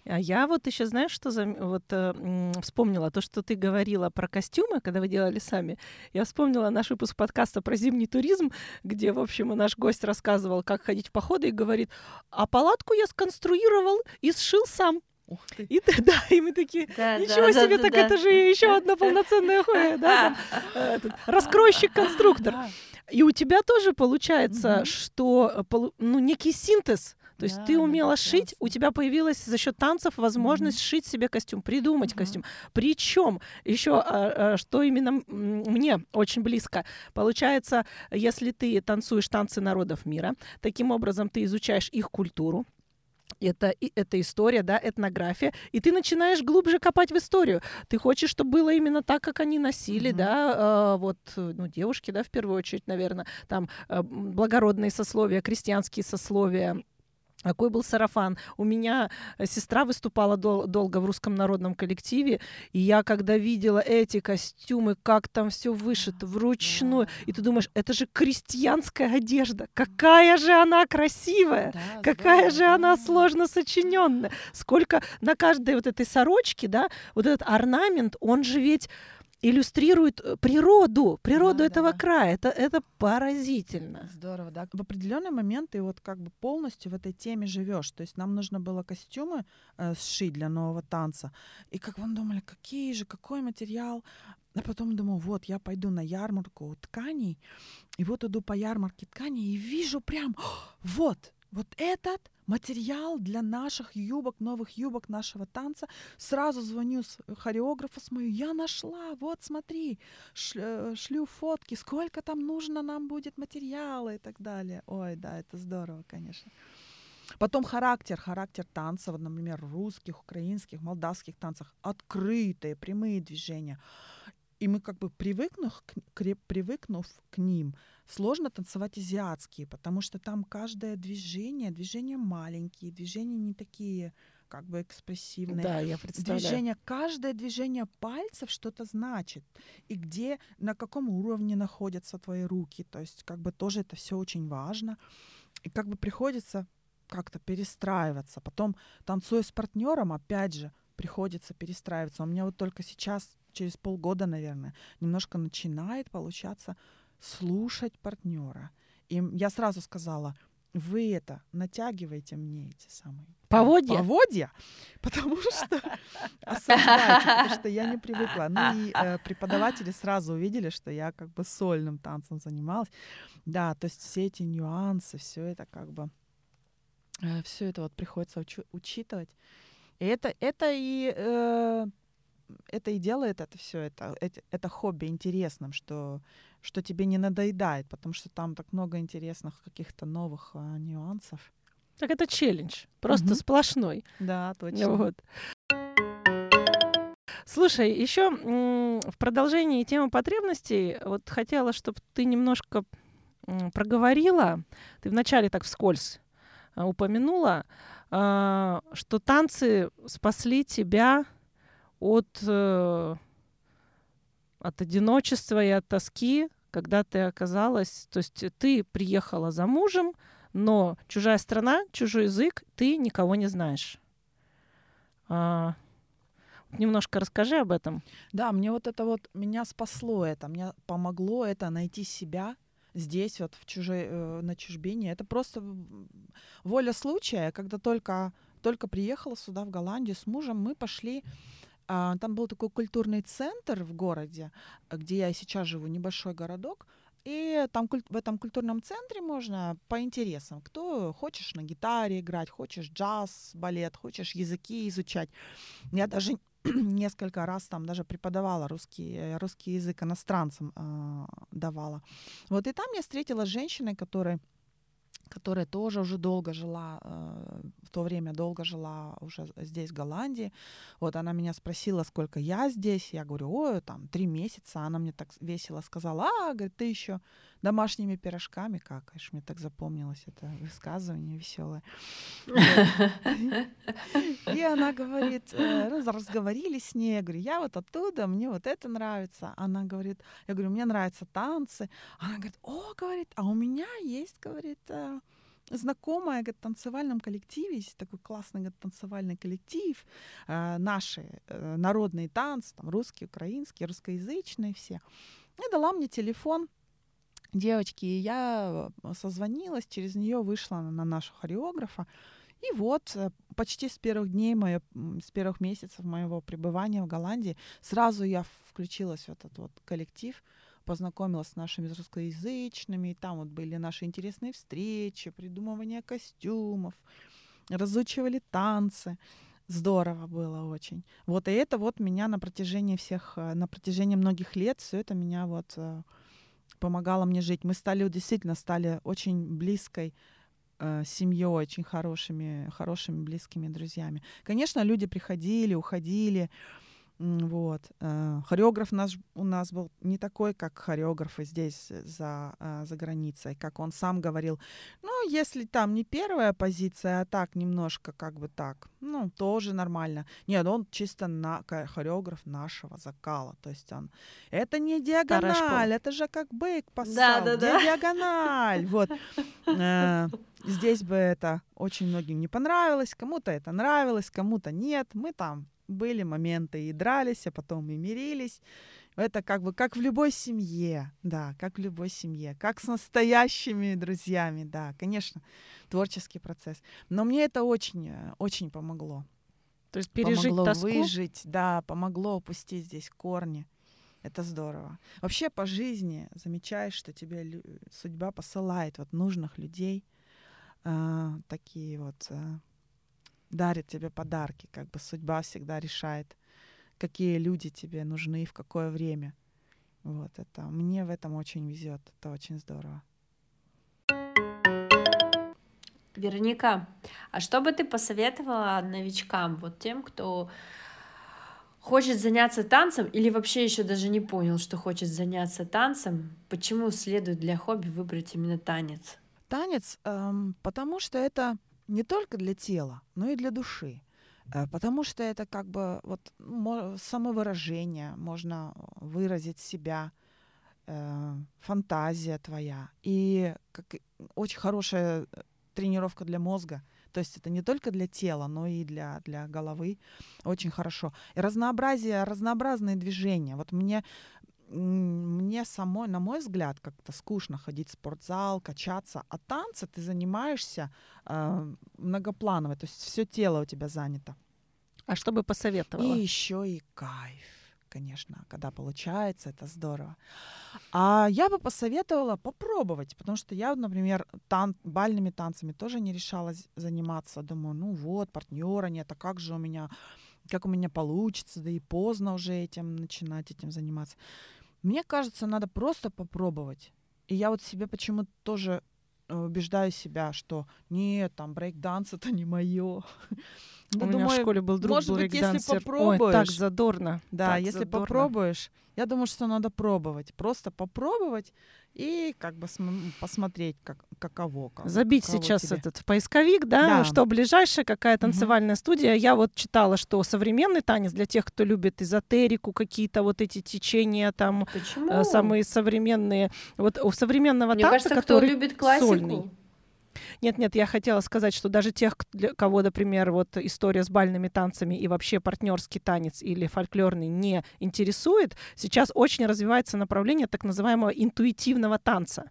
А я вот еще, знаешь, что за... вот э, вспомнила то, что ты говорила про костюмы, когда вы делали сами. Я вспомнила наш выпуск подкаста про зимний туризм, где, в общем, наш гость рассказывал, как ходить в походы и говорит, а палатку я сконструировал и сшил сам. Ух ты. И, [laughs] да, и мы такие, да, ничего да, себе, да, так да, это да. же еще [laughs] одна полноценная хуя, [laughs] да, э, раскройщик-конструктор. И у тебя тоже получается, что, э, ну, некий синтез то есть да, ты умела шить, у тебя появилась за счет танцев возможность mm-hmm. сшить себе костюм, придумать mm-hmm. костюм. Причем еще а, а, что именно мне очень близко, получается, если ты танцуешь танцы народов мира, таким образом ты изучаешь их культуру, это, это история, да, этнография, и ты начинаешь глубже копать в историю. Ты хочешь, чтобы было именно так, как они носили, mm-hmm. да, э, вот, ну, девушки, да, в первую очередь, наверное, там э, благородные сословия, крестьянские сословия, какой был сарафан. У меня э, сестра выступала дол- долго в русском народном коллективе, и я когда видела эти костюмы, как там все вышито вручную, и ты думаешь, это же крестьянская одежда, какая же она красивая, да, какая да, же да. она сложно сочиненная, сколько на каждой вот этой сорочке, да, вот этот орнамент, он же ведь иллюстрирует э, природу, природу да, этого да. края. Это, это поразительно. Здорово, да. В определенный момент ты вот как бы полностью в этой теме живешь. То есть нам нужно было костюмы э, сшить для нового танца. И как мы думали, какие же, какой материал. А потом думаю, вот, я пойду на ярмарку тканей, и вот иду по ярмарке тканей и вижу прям, вот, вот этот материал для наших юбок, новых юбок нашего танца. Сразу звоню с хореографа с мою, я нашла, вот смотри, шлю, шлю фотки, сколько там нужно нам будет материала и так далее. Ой, да, это здорово, конечно. Потом характер, характер танца, вот, например, русских, украинских, молдавских танцах, открытые, прямые движения. И мы как бы привыкнув к, привыкнув к ним, сложно танцевать азиатские, потому что там каждое движение, движения маленькие, движения не такие как бы экспрессивные. Да, я представляю. Движение, каждое движение пальцев что-то значит. И где, на каком уровне находятся твои руки. То есть как бы тоже это все очень важно. И как бы приходится как-то перестраиваться. Потом, танцуя с партнером, опять же, приходится перестраиваться. У меня вот только сейчас, через полгода, наверное, немножко начинает получаться слушать партнера. И я сразу сказала, вы это натягиваете мне эти самые поводья, поводья [laughs] потому что осуждаете, потому что я не привыкла. Ну и э, преподаватели сразу увидели, что я как бы сольным танцем занималась. Да, то есть все эти нюансы, все это как бы э, все это вот приходится учу- учитывать. И это это и э, это и делает это все это, это это хобби интересным, что что тебе не надоедает, потому что там так много интересных каких-то новых а, нюансов. Так это челлендж, просто Мгм. сплошной. Да, точно. Вот. Слушай, еще в продолжении темы потребностей, вот хотела, чтобы ты немножко проговорила. Ты вначале так вскользь а, упомянула, а, что танцы спасли тебя от, э, от одиночества и от тоски, когда ты оказалась, то есть ты приехала за мужем, но чужая страна, чужой язык, ты никого не знаешь. А, немножко расскажи об этом. Да, мне вот это вот, меня спасло это, мне помогло это найти себя здесь, вот в чужой, э, на чужбине. Это просто воля случая, когда только, только приехала сюда, в Голландию, с мужем, мы пошли там был такой культурный центр в городе, где я сейчас живу, небольшой городок. И там в этом культурном центре можно по интересам. Кто хочешь на гитаре играть, хочешь джаз, балет, хочешь языки изучать. Я даже [clears throat] несколько раз там даже преподавала русский, э, русский язык иностранцам а, давала. Вот и там я встретила с женщиной, которая тоже уже долго жила, э, в то время долго жила уже здесь, в Голландии. Вот она меня спросила, сколько я здесь. Я говорю, ой, там, три месяца. Она мне так весело сказала, а, говорит, ты еще домашними пирожками какаешь. Мне так запомнилось это высказывание веселое. И она говорит, э, ну, разговорились с ней, я говорю, я вот оттуда, мне вот это нравится. Она говорит, я говорю, мне нравятся танцы. Она говорит, о, говорит, а у меня есть, говорит, э, знакомая говорит, в танцевальном коллективе, есть такой классный говорит, танцевальный коллектив, э, наши э, народные танцы, там русские, украинские, русскоязычные все. И дала мне телефон девочки, и я э, созвонилась, через нее вышла на нашего хореографа. И вот э, почти с первых дней, моё, с первых месяцев моего пребывания в Голландии, сразу я включилась в этот вот коллектив, познакомилась с нашими русскоязычными, и там вот были наши интересные встречи, придумывание костюмов, разучивали танцы. Здорово было очень. Вот и это вот меня на протяжении всех, э, на протяжении многих лет все это меня вот помогало мне жить. Мы стали действительно стали очень близкой э, семьей, очень хорошими, хорошими близкими друзьями. Конечно, люди приходили, уходили. Вот. э, Хореограф наш, у нас был не такой, как хореографы здесь э, за, э, за границей, как он сам говорил. Ну, если там не первая позиция, а так немножко как бы так, ну, тоже нормально. Нет, он чисто на, хореограф нашего закала. То есть он... Это не диагональ, это же как бык поссал. Да-да-да. Где диагональ? Вот. [laughs] Здесь бы это очень многим не понравилось, кому-то это нравилось, кому-то нет. Мы там были моменты и дрались, а потом и мирились. Это как бы как в любой семье, да, как в любой семье, как с настоящими друзьями, да, конечно, творческий процесс. Но мне это очень, э, очень помогло. То есть пережить помогло тоску. выжить, да, помогло опустить здесь корни. Это здорово. Вообще по жизни замечаешь, что тебе лю- судьба посылает вот нужных людей, а, такие вот а, дарит тебе подарки, как бы судьба всегда решает, какие люди тебе нужны и в какое время. Вот это мне в этом очень везет, это очень здорово. Вероника, а что бы ты посоветовала новичкам, вот тем, кто хочет заняться танцем или вообще еще даже не понял, что хочет заняться танцем, почему следует для хобби выбрать именно танец? Танец, эм, потому что это не только для тела, но и для души. Э, Потому что это как бы вот мо- самовыражение, можно выразить себя, э, фантазия твоя. И как очень хорошая э, тренировка для мозга. То есть это не только для тела, но и для, для головы. Очень хорошо. И разнообразие, разнообразные движения. Вот мне, мне самой, на мой взгляд, как-то скучно ходить в спортзал, качаться. А танцы ты занимаешься э, многопланово. То есть все тело у тебя занято. А что бы посоветовала? И еще и кайф, конечно, когда получается, это здорово. А я бы посоветовала попробовать, потому что я, например, тан- бальными танцами тоже не решалась заниматься. Думаю, ну вот, партнера нет, а как же у меня, как у меня получится, да и поздно уже этим начинать этим заниматься. Мне кажется, надо просто попробовать. И я вот себе почему-то тоже э, убеждаю себя, что нет, там брейк-данс это не мое. [laughs] У меня в школе был друг может быть, если брейк-дансер. Ой, так попробуешь, задорно. да, так если задорно. попробуешь, я думаю, что надо пробовать. Просто попробовать и как бы см- посмотреть, как, каково. как- Забить каково сейчас тебе. этот в поисковик, да, Да. что ближайшая какая танцевальная студия. Я вот читала, что современный танец для тех, кто любит эзотерику, какие-то вот эти течения там Почему? э, самые современные. Вот у современного Мне танца, кажется, кто который любит классику, сольный. Нет, нет, я хотела сказать, что даже тех, для кого, например, вот история с бальными танцами и вообще партнерский танец или фольклорный не интересует, сейчас очень развивается направление так называемого интуитивного танца,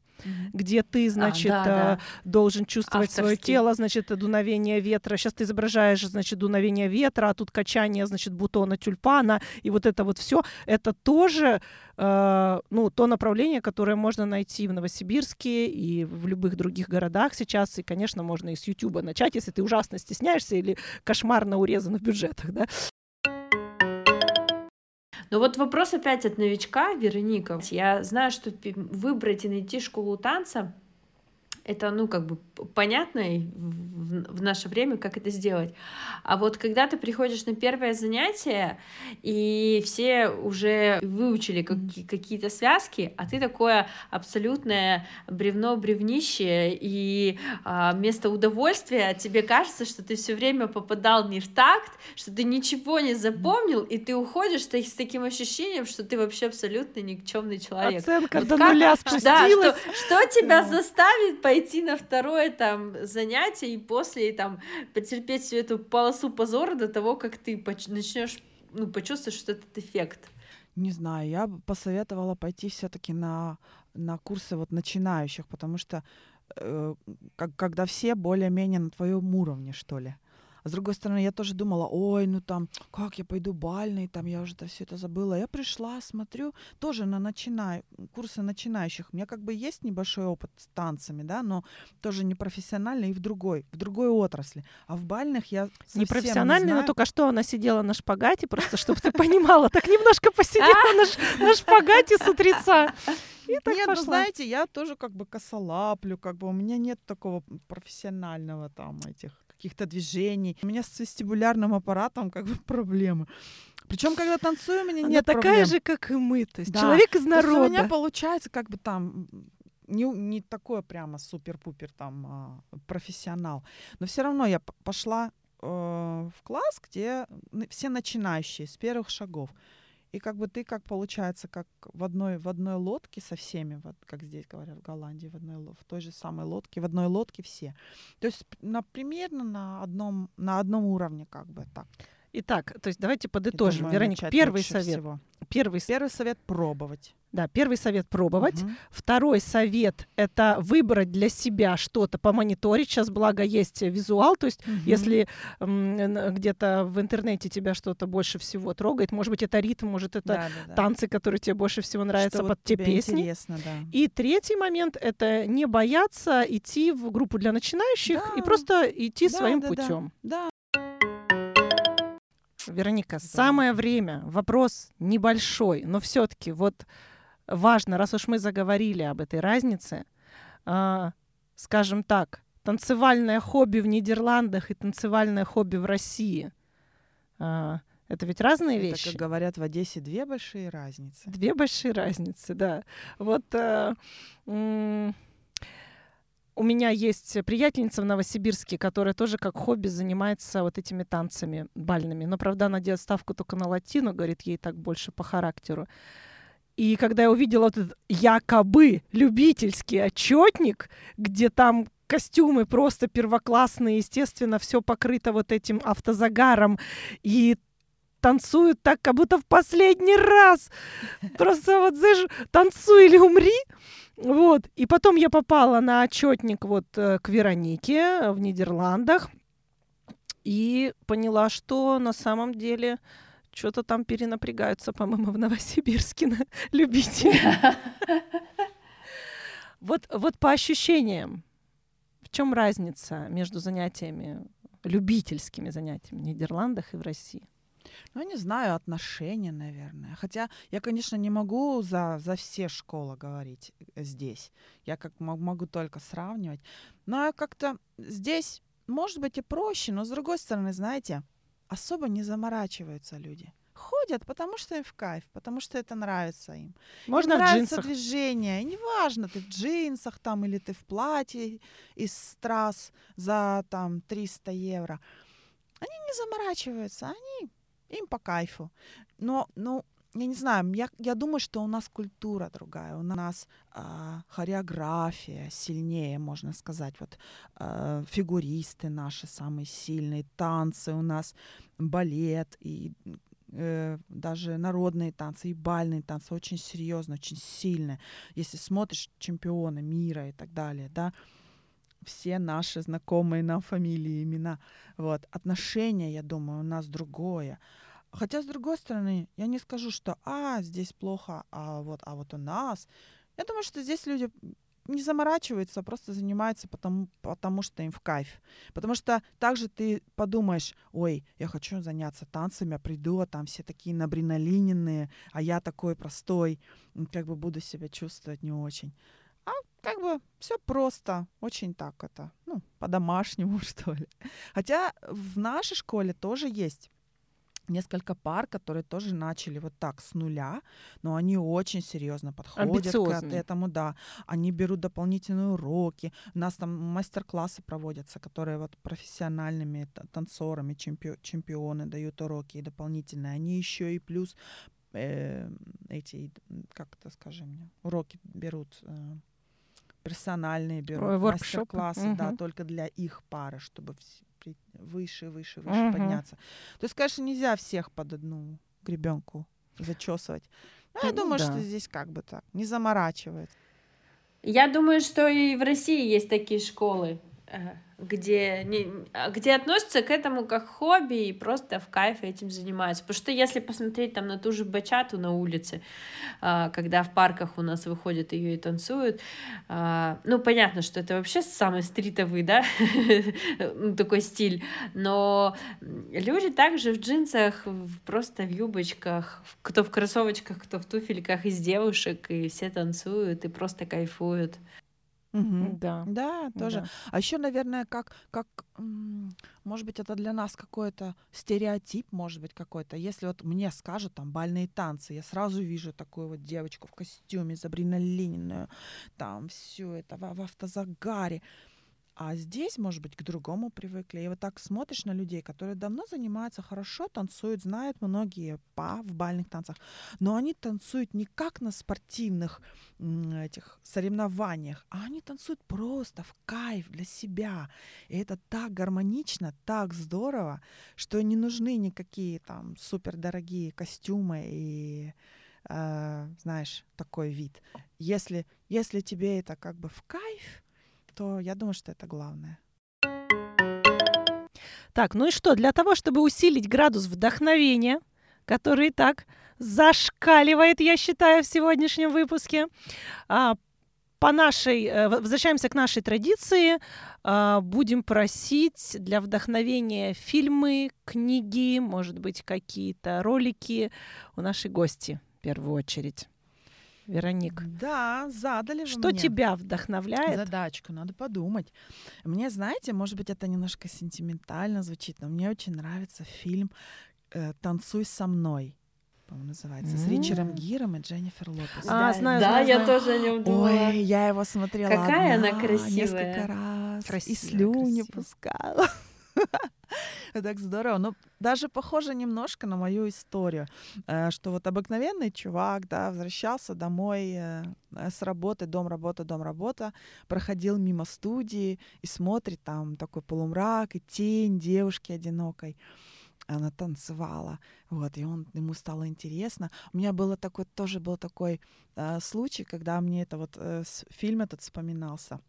Где ты, А, значит, да, э, да. должен чувствовать свое Авторский. тело, значит, дуновение ветра. Сейчас ты изображаешь, значит, дуновение ветра, а тут качание, значит, бутона тюльпана, и вот это вот все, это тоже, э, ну, то направление, которое можно найти в Новосибирске и в любых других городах сейчас, и, конечно, можно и с Ютуба начать, если ты ужасно стесняешься или кошмарно урезан в бюджетах, да. Но вот вопрос опять от новичка, Вероника. Я знаю, что выбрать и найти школу танца это, ну, как бы понятно в, в наше время, как это сделать. А вот когда ты приходишь на первое занятие, и все уже выучили каки- какие-то связки, а ты такое абсолютное бревно-бревнище, и а, вместо удовольствия тебе кажется, что ты все время попадал не в такт, что ты ничего не запомнил, и ты уходишь с та- с таким ощущением, что ты вообще абсолютно никчемный человек. Оценка Вот до как- нуля [laughs] Да, спустилась. что, что тебя Да. заставит пойти на второе там занятие и после там потерпеть всю эту полосу позора до того, как ты начнешь ну, почувствуешь что этот эффект. Не знаю, я бы посоветовала пойти все-таки на, на курсы вот начинающих, потому что э, как, когда все более-менее на твоем уровне, что ли. А с другой стороны, я тоже думала, ой, ну там, как я пойду бальный, там я уже все это забыла. Я пришла, смотрю, тоже на начинай, курсы начинающих. У меня как бы есть небольшой опыт с танцами, да, но тоже не профессиональный и в другой, в другой отрасли. А в бальных я совсем Не профессиональный, но знаю. только что она сидела на шпагате, просто чтобы ты понимала, так немножко посидела на, шпагате с утреца. И так Нет, ну пошла. знаете, я тоже как бы косолаплю, как бы у меня нет такого профессионального там этих каких-то движений. У меня с вестибулярным аппаратом как бы [laughs] проблемы. Причем, когда танцую, у меня Она нет такая проблем. же, как и мы. То есть Да. человек из То есть у меня народа. получается как бы там не, не такое прямо супер-пупер там а, профессионал. Но все равно я пошла э, в класс, где все начинающие с первых шагов. И как бы ты, как получается, как в одной, в одной лодке со всеми, вот как здесь говорят в Голландии, в, одной, в той же самой лодке, в одной лодке все. То есть на, примерно на одном, на одном уровне как бы так. Итак, то есть давайте подытожим. думаю, Вероника, первый совет. всего. Первый, Первый совет — пробовать. да, первый совет пробовать. Мгм. Второй совет это выбрать для себя что-то, помониторить. Сейчас, благо, есть визуал, то есть Мгм. если где-то в интернете тебя что-то больше всего трогает, может быть, это ритм, может, это Да, да, да. танцы, которые тебе больше всего нравятся Что под вот те песни. Интересно, да. И третий момент это не бояться идти в группу для начинающих и Да. просто идти Да, своим да, да. путем. Да, Вероника, Да. самое время. Вопрос небольшой, но все-таки вот важно, раз уж мы заговорили об этой разнице, а, скажем так, танцевальное хобби в Нидерландах и танцевальное хобби в России. а, это ведь разные это, вещи. как говорят в Одессе, две большие разницы. Две большие разницы, да. Вот э, м, у меня есть приятельница в Новосибирске, которая тоже как хобби занимается вот этими танцами бальными. Но, правда, она делает ставку только на латину, говорит, ей так больше по характеру. И когда я увидела вот этот якобы любительский отчетник, где там костюмы просто первоклассные, естественно, все покрыто вот этим автозагаром, и танцуют так, как будто в последний раз. Просто вот, знаешь, танцуй или умри. Вот. И потом я попала на отчетник вот э, к Веронике в Нидерландах и поняла, что на самом деле что-то там перенапрягаются, по-моему, в Новосибирске на [laughs] любители. Вот, вот по ощущениям, в чем разница между занятиями, любительскими занятиями в Нидерландах и в России? Ну, не знаю, отношения, наверное. Хотя я, конечно, не могу за, за все школы говорить э, здесь. Я как могу только сравнивать. Но как-то здесь, может быть, и проще, но с другой стороны, знаете, особо не заморачиваются люди ходят, потому что им в кайф, потому что это нравится им. Можно им в нравится джинсах. движение. И неважно, ты в джинсах там или ты в платье из страз за там 300 евро. Они не заморачиваются, они им по кайфу. Но, ну, я не знаю, я, я думаю, что у нас культура другая, у нас а, хореография сильнее, можно сказать. Вот а, фигуристы наши самые сильные, танцы у нас, балет и э, даже народные танцы и бальные танцы очень серьезно, очень сильно. Если смотришь чемпионы мира и так далее, да, все наши знакомые нам фамилии, имена. Вот. Отношение, я думаю, у нас другое. Хотя, с другой стороны, я не скажу, что а, здесь плохо, а вот, а вот у нас. Я думаю, что здесь люди не заморачиваются, а просто занимаются потому, потому что им в кайф. Потому что также ты подумаешь, ой, я хочу заняться танцами, а приду, а там все такие набринолиненные, а я такой простой, как бы буду себя чувствовать не очень. Как бы все просто, очень так это, ну, по-домашнему, [laughs] что ли. Хотя в нашей школе тоже есть несколько пар, которые тоже начали вот так с нуля, но они очень серьезно подходят к этому, да. Они берут дополнительные уроки. У нас там мастер-классы проводятся, которые вот профессиональными та- танцорами, чемпи- чемпионы дают уроки и дополнительные. Они еще и плюс э, эти, как это скажи мне, уроки берут э, персональные воркшопы. мастер-классы, да, Мгм. только для их пары, чтобы выше, выше, выше Мгм. подняться. То есть, конечно, нельзя всех под одну гребенку зачесывать. Но я Ну думаю, да. что здесь как бы так, не заморачивает. Я думаю, что и в России есть такие школы, э, где, не, а, где относятся к этому как хобби и просто в кайф этим занимаются. Потому что если посмотреть там на ту же бачату на улице, а, когда в парках у нас выходят ее и танцуют, а, ну, понятно, что это вообще самый стритовый, да, [laughs] ну, такой стиль, но люди также в джинсах, просто в юбочках, кто в кроссовочках, кто в туфельках из девушек, и все танцуют и просто кайфуют. Мгм. Да. Да, тоже. да. А еще, наверное, как, как, может быть, это для нас какой-то стереотип, может быть, какой-то. Если вот мне скажут там бальные танцы, я сразу вижу такую вот девочку в костюме, забринолиненную, там все это в, в автозагаре. А здесь, может быть, к другому привыкли. И вот так смотришь на людей, которые давно занимаются, хорошо танцуют, знают многие па в бальных танцах, но они танцуют не как на спортивных этих соревнованиях, а они танцуют просто в кайф для себя. И это так гармонично, так здорово, что не нужны никакие там супердорогие костюмы и э, знаешь, такой вид. Если, если тебе это как бы в кайф, то я думаю, что это главное. Так, ну и что? Для того, чтобы усилить градус вдохновения, который и так зашкаливает, я считаю, в сегодняшнем выпуске, а, по нашей, э, возвращаемся к нашей традиции, а, будем просить для вдохновения фильмы, книги, может быть, какие-то ролики у нашей гости в первую очередь. Вероник, Да, задали вы что мне тебя вдохновляет? задачку, надо подумать. Мне, знаете, может быть, это немножко сентиментально звучит, но мне очень нравится фильм э, «Танцуй со мной», по-моему, называется, с М. Ричардом Гиром и Дженнифер Лопес. А, знаю, да, знаю, я знаю. тоже о нем думала. Ой, я его смотрела Какая она одна красивая. несколько раз. и Красивая, слюни красивая. пускала. [laughs] Так здорово. Ну, даже похоже немножко на мою историю, э, что вот обыкновенный чувак, да, возвращался домой э, э, с работы, дом, работа, дом, работа, проходил мимо студии и смотрит там такой полумрак и тень девушки одинокой. Она танцевала, вот, и он, ему стало интересно. У меня было такой, тоже был такой э, случай, когда мне это вот э, фильм этот вспоминался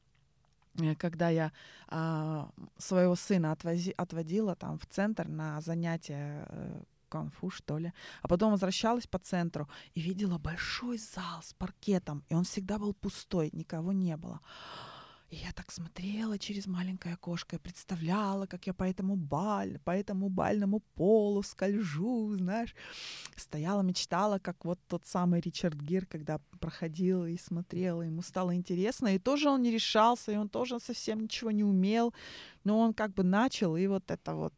когда я а, своего сына отвози, отводила там в центр на занятия э, конфу, что ли, а потом возвращалась по центру и видела большой зал с паркетом, и он всегда был пустой, никого не было. И я так смотрела через маленькое окошко и представляла, как я по этому баль, по этому бальному полу скольжу, знаешь. Стояла, мечтала, как вот тот самый Ричард Гир, когда проходил и смотрел, ему стало интересно, и тоже он не решался, и он тоже совсем ничего не умел, но он как бы начал, и вот это вот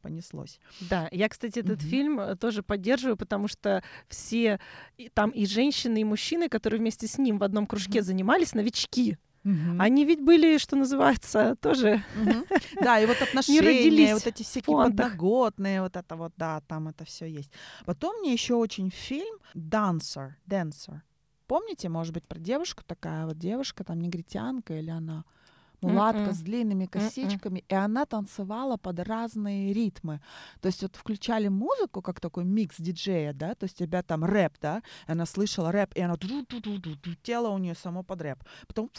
понеслось. Да, я, кстати, этот угу. фильм э, тоже поддерживаю, потому что все там и женщины, и мужчины, которые вместе с ним в одном кружке угу. занимались, новички. Угу. Они ведь были, что называется, тоже. Угу. Да, и вот [laughs] отношения, вот эти всякие подноготные, вот это вот, да, там это все есть. Потом мне еще очень фильм Dancer, Dancer. Помните, может быть, про девушку такая вот девушка, там негритянка или она мулатка Mm-mm. с длинными косичками, Mm-mm. и она танцевала под разные ритмы. То есть вот включали музыку, как такой микс диджея, да, то есть тебя там рэп, да, она слышала рэп, и она тело у нее само под рэп. Потом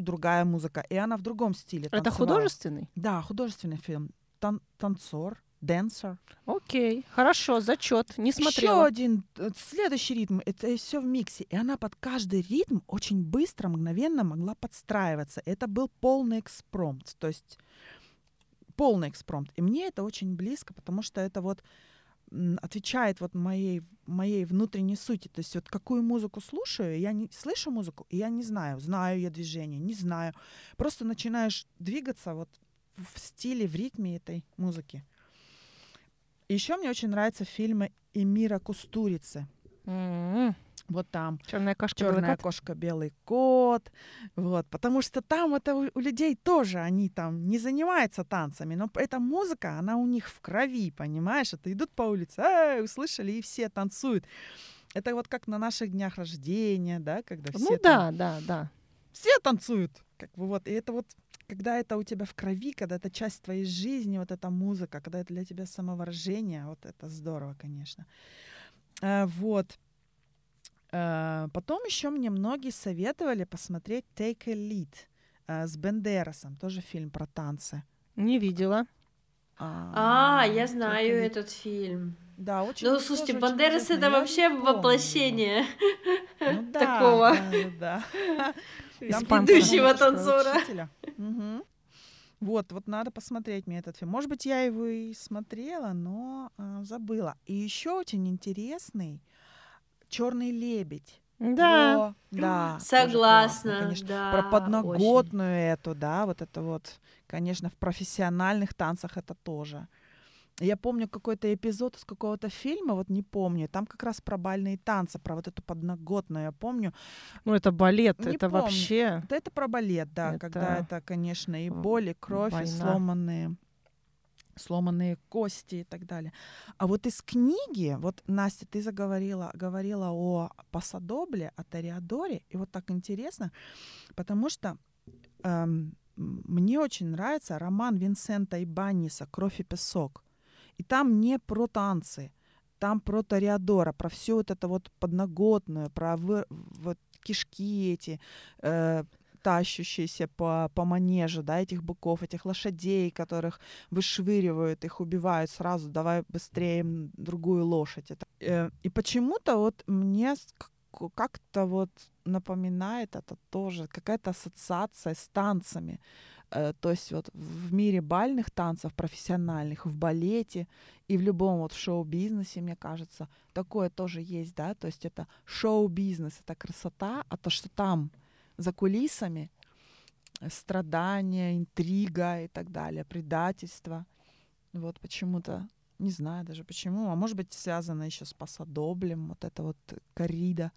другая музыка, и она в другом стиле танцевала. Это художественный? Да, художественный фильм. Тан- танцор. Dancer. Окей, хорошо, зачет, не смотрела. Еще один, э, следующий ритм, это все в миксе. И она под каждый ритм очень быстро, мгновенно могла подстраиваться. Это был полный экспромт, то есть полный экспромт. И мне это очень близко, потому что это вот отвечает вот моей, моей внутренней сути. То есть вот какую музыку слушаю, я не слышу музыку, и я не знаю, знаю я движение, не знаю. Просто начинаешь двигаться вот в стиле, в ритме этой музыки. Еще мне очень нравятся фильмы Эмира Кустурицы. Mm-hmm. Вот там черная кошка, черная белый кошка, белый кот, вот, потому что там это у, у людей тоже они там не занимаются танцами, но эта музыка, она у них в крови, понимаешь? Это идут по улице, эй, услышали и все танцуют. Это вот как на наших днях рождения, да, когда все. Ну там, да, да, да. Все танцуют, как бы вот, и это вот когда это у тебя в крови, когда это часть твоей жизни, вот эта музыка, когда это для тебя самовыражение, вот это здорово, конечно. А, вот. А, потом еще мне многие советовали посмотреть Take a Lead а, с Бендерасом, тоже фильм про танцы. Не видела. А, а я знаю этот фильм. Да, очень. Ну, слушайте, Бандерас это вообще воплощение ну, да, такого да, да. ведущего [laughs] танцора. Угу. Вот, вот надо посмотреть мне этот фильм. Может быть, я его и смотрела, но э, забыла. И еще очень интересный Черный лебедь. Да. О, да. Согласна. Классно, конечно. Да, Про подноготную очень. эту, да, вот это вот, конечно, в профессиональных танцах это тоже. Я помню какой-то эпизод из какого-то фильма, вот не помню, там как раз про бальные танцы, про вот эту подноготную, я помню. Ну, это балет, не это помню. вообще... Да, это про балет, да, это... когда это, конечно, и боль, и кровь, Война. и сломанные сломанные кости и так далее. А вот из книги, вот, Настя, ты заговорила говорила о Пасадобле, о Ториадоре, и вот так интересно, потому что эм, мне очень нравится роман Винсента Ибаниса «Кровь и песок». И там не про танцы, там про Тореадора, про всю вот это вот подноготную, про вы, вот кишки эти, э, тащущиеся по, по манежу, да, этих быков, этих лошадей, которых вышвыривают, их убивают сразу, давай быстрее другую лошадь. Это, э, и почему-то вот мне как-то вот напоминает это тоже какая-то ассоциация с танцами. Э, то есть вот в мире бальных танцев, профессиональных, в балете и в любом вот шоу-бизнесе, мне кажется, такое тоже есть, да, то есть это шоу-бизнес, это красота, а то, что там за кулисами э, страдания, интрига и так далее, предательство, вот почему-то не знаю даже почему, а может быть связано еще с пасадоблем, вот это вот корида.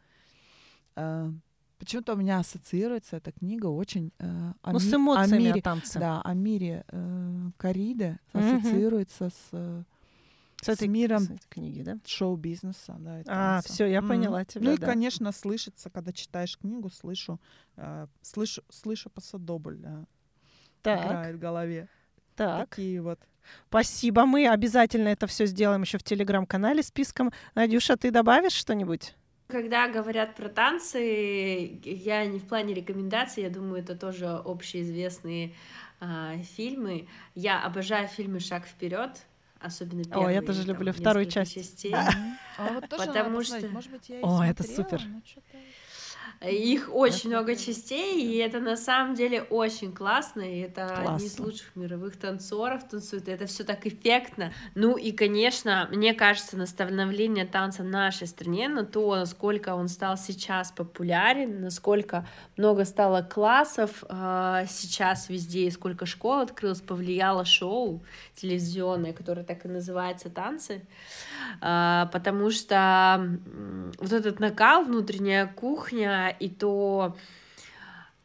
Э, Почему-то у меня ассоциируется эта книга очень э, о, ну, с эмоциями о мире, танца. Да, о мире э, Кариды ассоциируется mm-hmm. с, э, с, с миром с книги, да? шоу-бизнеса. Да, а, все, я поняла тебя. Ну и, да. конечно, слышится, когда читаешь книгу, слышу, э, слышу, слышу посадобль, да, так. играет в голове. Так. Такие вот. Спасибо. Мы обязательно это все сделаем еще в телеграм-канале списком. Надюша, ты добавишь что-нибудь? Когда говорят про танцы, я не в плане рекомендаций, я думаю, это тоже общеизвестные а, фильмы. Я обожаю фильмы «Шаг вперед», особенно первые. О, я тоже там, люблю вторую часть. Частей. А вот тоже Потому что... Может быть, я О, это супер. Их очень много частей, и это на самом деле очень классно, и это Классно. одни из лучших мировых танцоров танцуют, это все так эффектно. Ну и, конечно, мне кажется, на становление танца в нашей стране, на то, насколько он стал сейчас популярен, насколько много стало классов э, сейчас везде, и сколько школ открылось, повлияло шоу телевизионное, которое так и называется «Танцы», э, потому что м, вот этот накал, внутренняя кухня, и то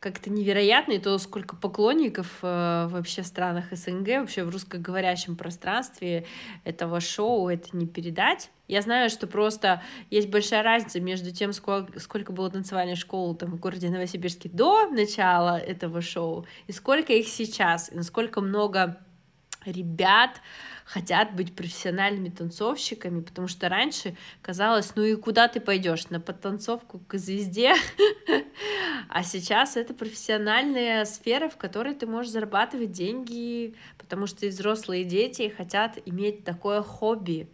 как-то невероятно, и то, сколько поклонников э, вообще в странах СНГ, вообще в русскоговорящем пространстве этого шоу, это не передать. Я знаю, что просто есть большая разница между тем, сколько, сколько было танцевальных школ там, в городе Новосибирске до начала этого шоу, и сколько их сейчас, и насколько много ребят хотят быть профессиональными танцовщиками, потому что раньше казалось, ну и куда ты пойдешь? На подтанцовку к звезде, а сейчас это профессиональная сфера, в которой ты можешь зарабатывать деньги, потому что и взрослые дети хотят иметь такое хобби,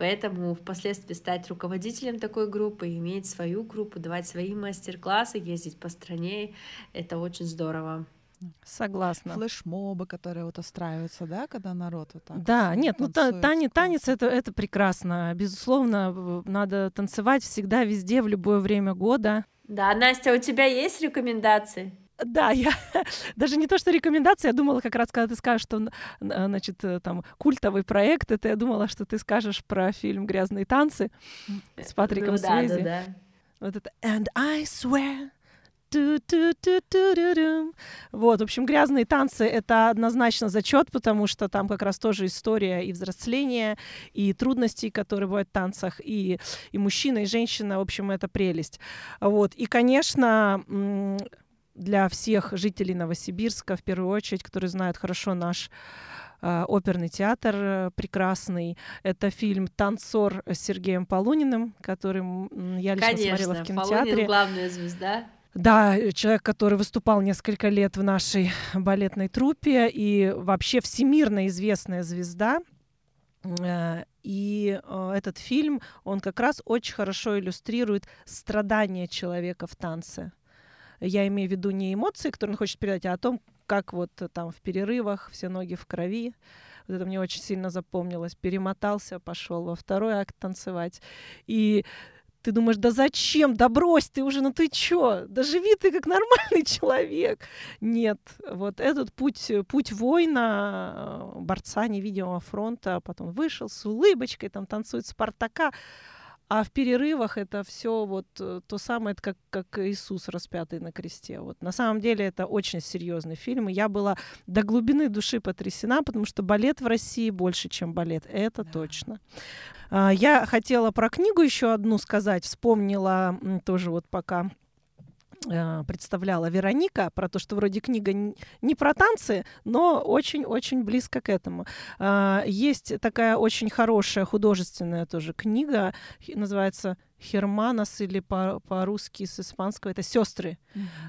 Поэтому впоследствии стать руководителем такой группы, иметь свою группу, давать свои мастер-классы, ездить по стране, это очень здорово. Согласна. Флешмобы, которые вот устраиваются, да, когда народ вот так Да, вот нет, ну та- танцует, танец, танец классно. это, это прекрасно. Безусловно, надо танцевать всегда, везде, в любое время года. Да, Настя, у тебя есть рекомендации? Да, я [laughs] даже не то, что рекомендация, я думала как раз, когда ты скажешь, что, значит, э, там культовый проект, это я думала, что ты скажешь про фильм «Грязные танцы» с Патриком ну, да, Суэйзи. да, да. Вот это «And I swear». Вот, в общем, грязные танцы это однозначно зачет, потому что там как раз тоже история и взросления, и трудностей, которые бывают в танцах, и, и мужчина, и женщина, в общем, это прелесть. Вот, и, конечно, для всех жителей Новосибирска, в первую очередь, которые знают хорошо наш а, оперный театр э, прекрасный. Это фильм «Танцор» с Сергеем Полуниным, который я лично смотрела в Конечно, кинотеатре. Полунин главная звезда. Да, э, человек, который выступал несколько лет в нашей балетной труппе и вообще всемирно известная звезда. Э, И э, этот фильм, он как раз очень хорошо иллюстрирует страдания человека в танце. Я имею в виду не эмоции, которые он хочет передать, а о том, как вот там в перерывах все ноги в крови. Вот это мне очень сильно запомнилось. Перемотался, пошел во второй акт танцевать. И ты думаешь, да зачем, да брось ты уже, ну ты чё, да живи ты как нормальный [laughs] человек. Нет, вот этот путь, э, путь воина, э, борца невидимого фронта, а потом вышел с улыбочкой, там танцует Спартака, а в перерывах это все вот э, то самое, это как, как Иисус распятый на кресте. Вот. На самом деле это очень серьезный фильм, и я была до глубины души потрясена, потому что балет в России больше, чем балет, это Да. точно. А, Я хотела про книгу еще одну сказать, вспомнила тоже вот пока представляла Вероника про то, что вроде книга не про танцы, но очень-очень близко к этому. А, Есть такая очень хорошая художественная тоже книга, называется Херманос или по- по-русски с испанского это сестры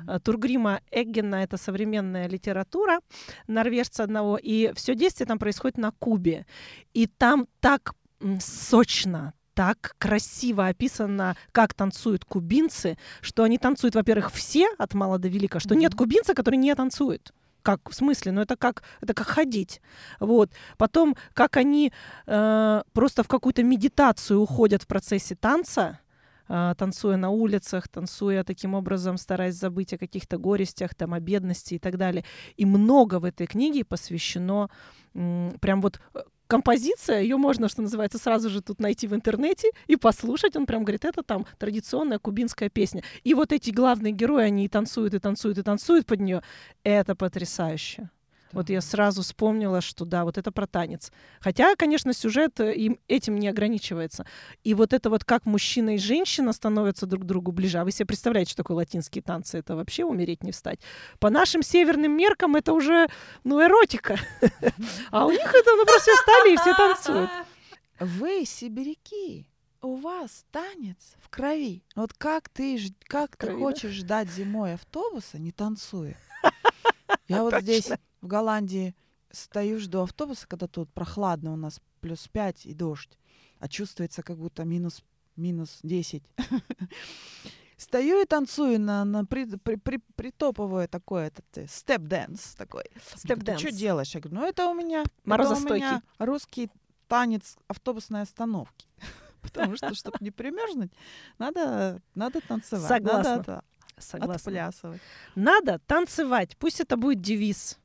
а, Тургрима Эггена это современная литература норвежца одного, и все действие там происходит на Кубе. И там так сочно, так красиво описано, как танцуют кубинцы, что они танцуют, во-первых, все от мала до велика, что нет Мгм. кубинца, который не танцует. Как в смысле? Ну это как это как ходить, вот. Потом как они э, просто в какую-то медитацию уходят в процессе танца, а, танцуя на улицах, танцуя таким образом, стараясь забыть о каких-то горестях, там, о бедности и так далее. И много в этой книге посвящено м, прям вот э, композиция, ее можно, что называется, сразу же тут найти в интернете и послушать. Он прям говорит, это там традиционная кубинская песня. И вот эти главные герои, они и танцуют, и танцуют, и танцуют под нее. Это потрясающе. Вот я сразу вспомнила, что да, вот это про танец. Хотя, конечно, сюжет э, им этим не ограничивается. И вот это вот как мужчина и женщина становятся друг к другу ближе. А вы себе представляете, что такое латинские танцы? Это вообще умереть не встать. По нашим северным меркам это уже, ну, эротика. [laughs] А у них это, ну, просто все встали и все танцуют. [laughs] Вы, сибиряки, у вас танец в крови. Вот как ты, как ты крови, да? хочешь ждать зимой автобуса, не танцуя? [laughs] Я вот здесь, в Голландии, стою, жду автобуса, когда тут прохладно у нас, плюс 5 и дождь, а чувствуется как будто минус, минус 10. [laughs] Стою и танцую на, на при, при, при, притоповое такое, этот step dance такой. Step Ты что делаешь? Я говорю, ну это у меня, это у меня русский танец автобусной остановки. [laughs] Потому что, чтобы не примерзнуть, надо, надо танцевать. Согласна. Надо Согласна. отплясывать. Надо танцевать. Пусть это будет девиз.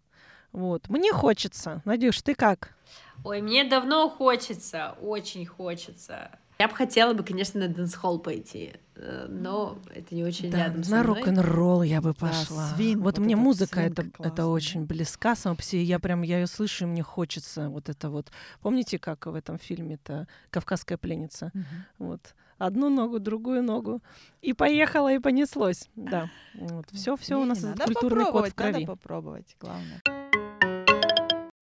Вот. Мне хочется. Надюш, ты как? Ой, мне давно хочется, очень хочется. Я бы хотела бы, конечно, на dancehall пойти, э, но это не очень Да, рядом на рок-н-ролл я бы Да, пошла. свинг, вот вот мне музыка это, это очень да. близка сама по себе. Я прям я ее слышу, и мне хочется вот это вот. Помните, как в этом фильме-то Кавказская пленница? Вот. Одну ногу, другую ногу. И поехала, и понеслось. Да. Вот. [laughs] Все, все у нас надо культурный код в крови. Надо попробовать, главное.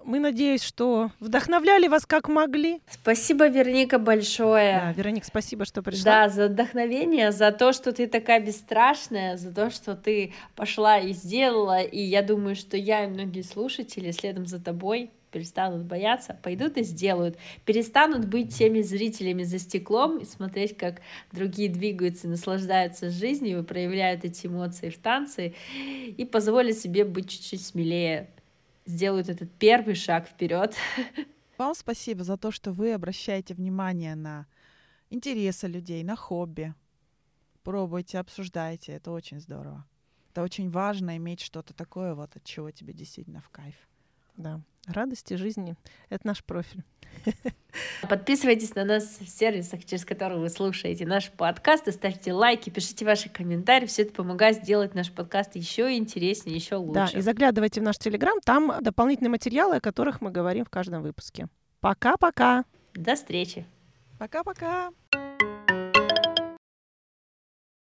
Мы надеюсь, что вдохновляли вас как могли. Спасибо, Верника, большое. Да, Вероник, спасибо, что пришла. Да, за вдохновение, за то, что ты такая бесстрашная, за то, что ты пошла и сделала. И я думаю, что я и многие слушатели следом за тобой перестанут бояться, пойдут и сделают, перестанут быть теми зрителями за стеклом и смотреть, как другие двигаются, наслаждаются жизнью, проявляют эти эмоции в танце, и позволят себе быть чуть-чуть смелее, сделают этот первый шаг вперед. [laughs] Вам спасибо за то, что вы обращаете внимание на интересы людей, на хобби. Пробуйте, обсуждайте. Это очень здорово. Это очень важно иметь что-то такое, вот от чего тебе действительно в кайф. Да. Радости жизни — это наш профиль. [laughs] Подписывайтесь на нас в сервисах, через которые вы слушаете наш подкаст, и ставьте лайки, пишите ваши комментарии. Все это помогает сделать наш подкаст еще интереснее, еще лучше. Да, и заглядывайте в наш Телеграм, там дополнительные материалы, о которых мы говорим в каждом выпуске. Пока-пока! До встречи! Пока-пока!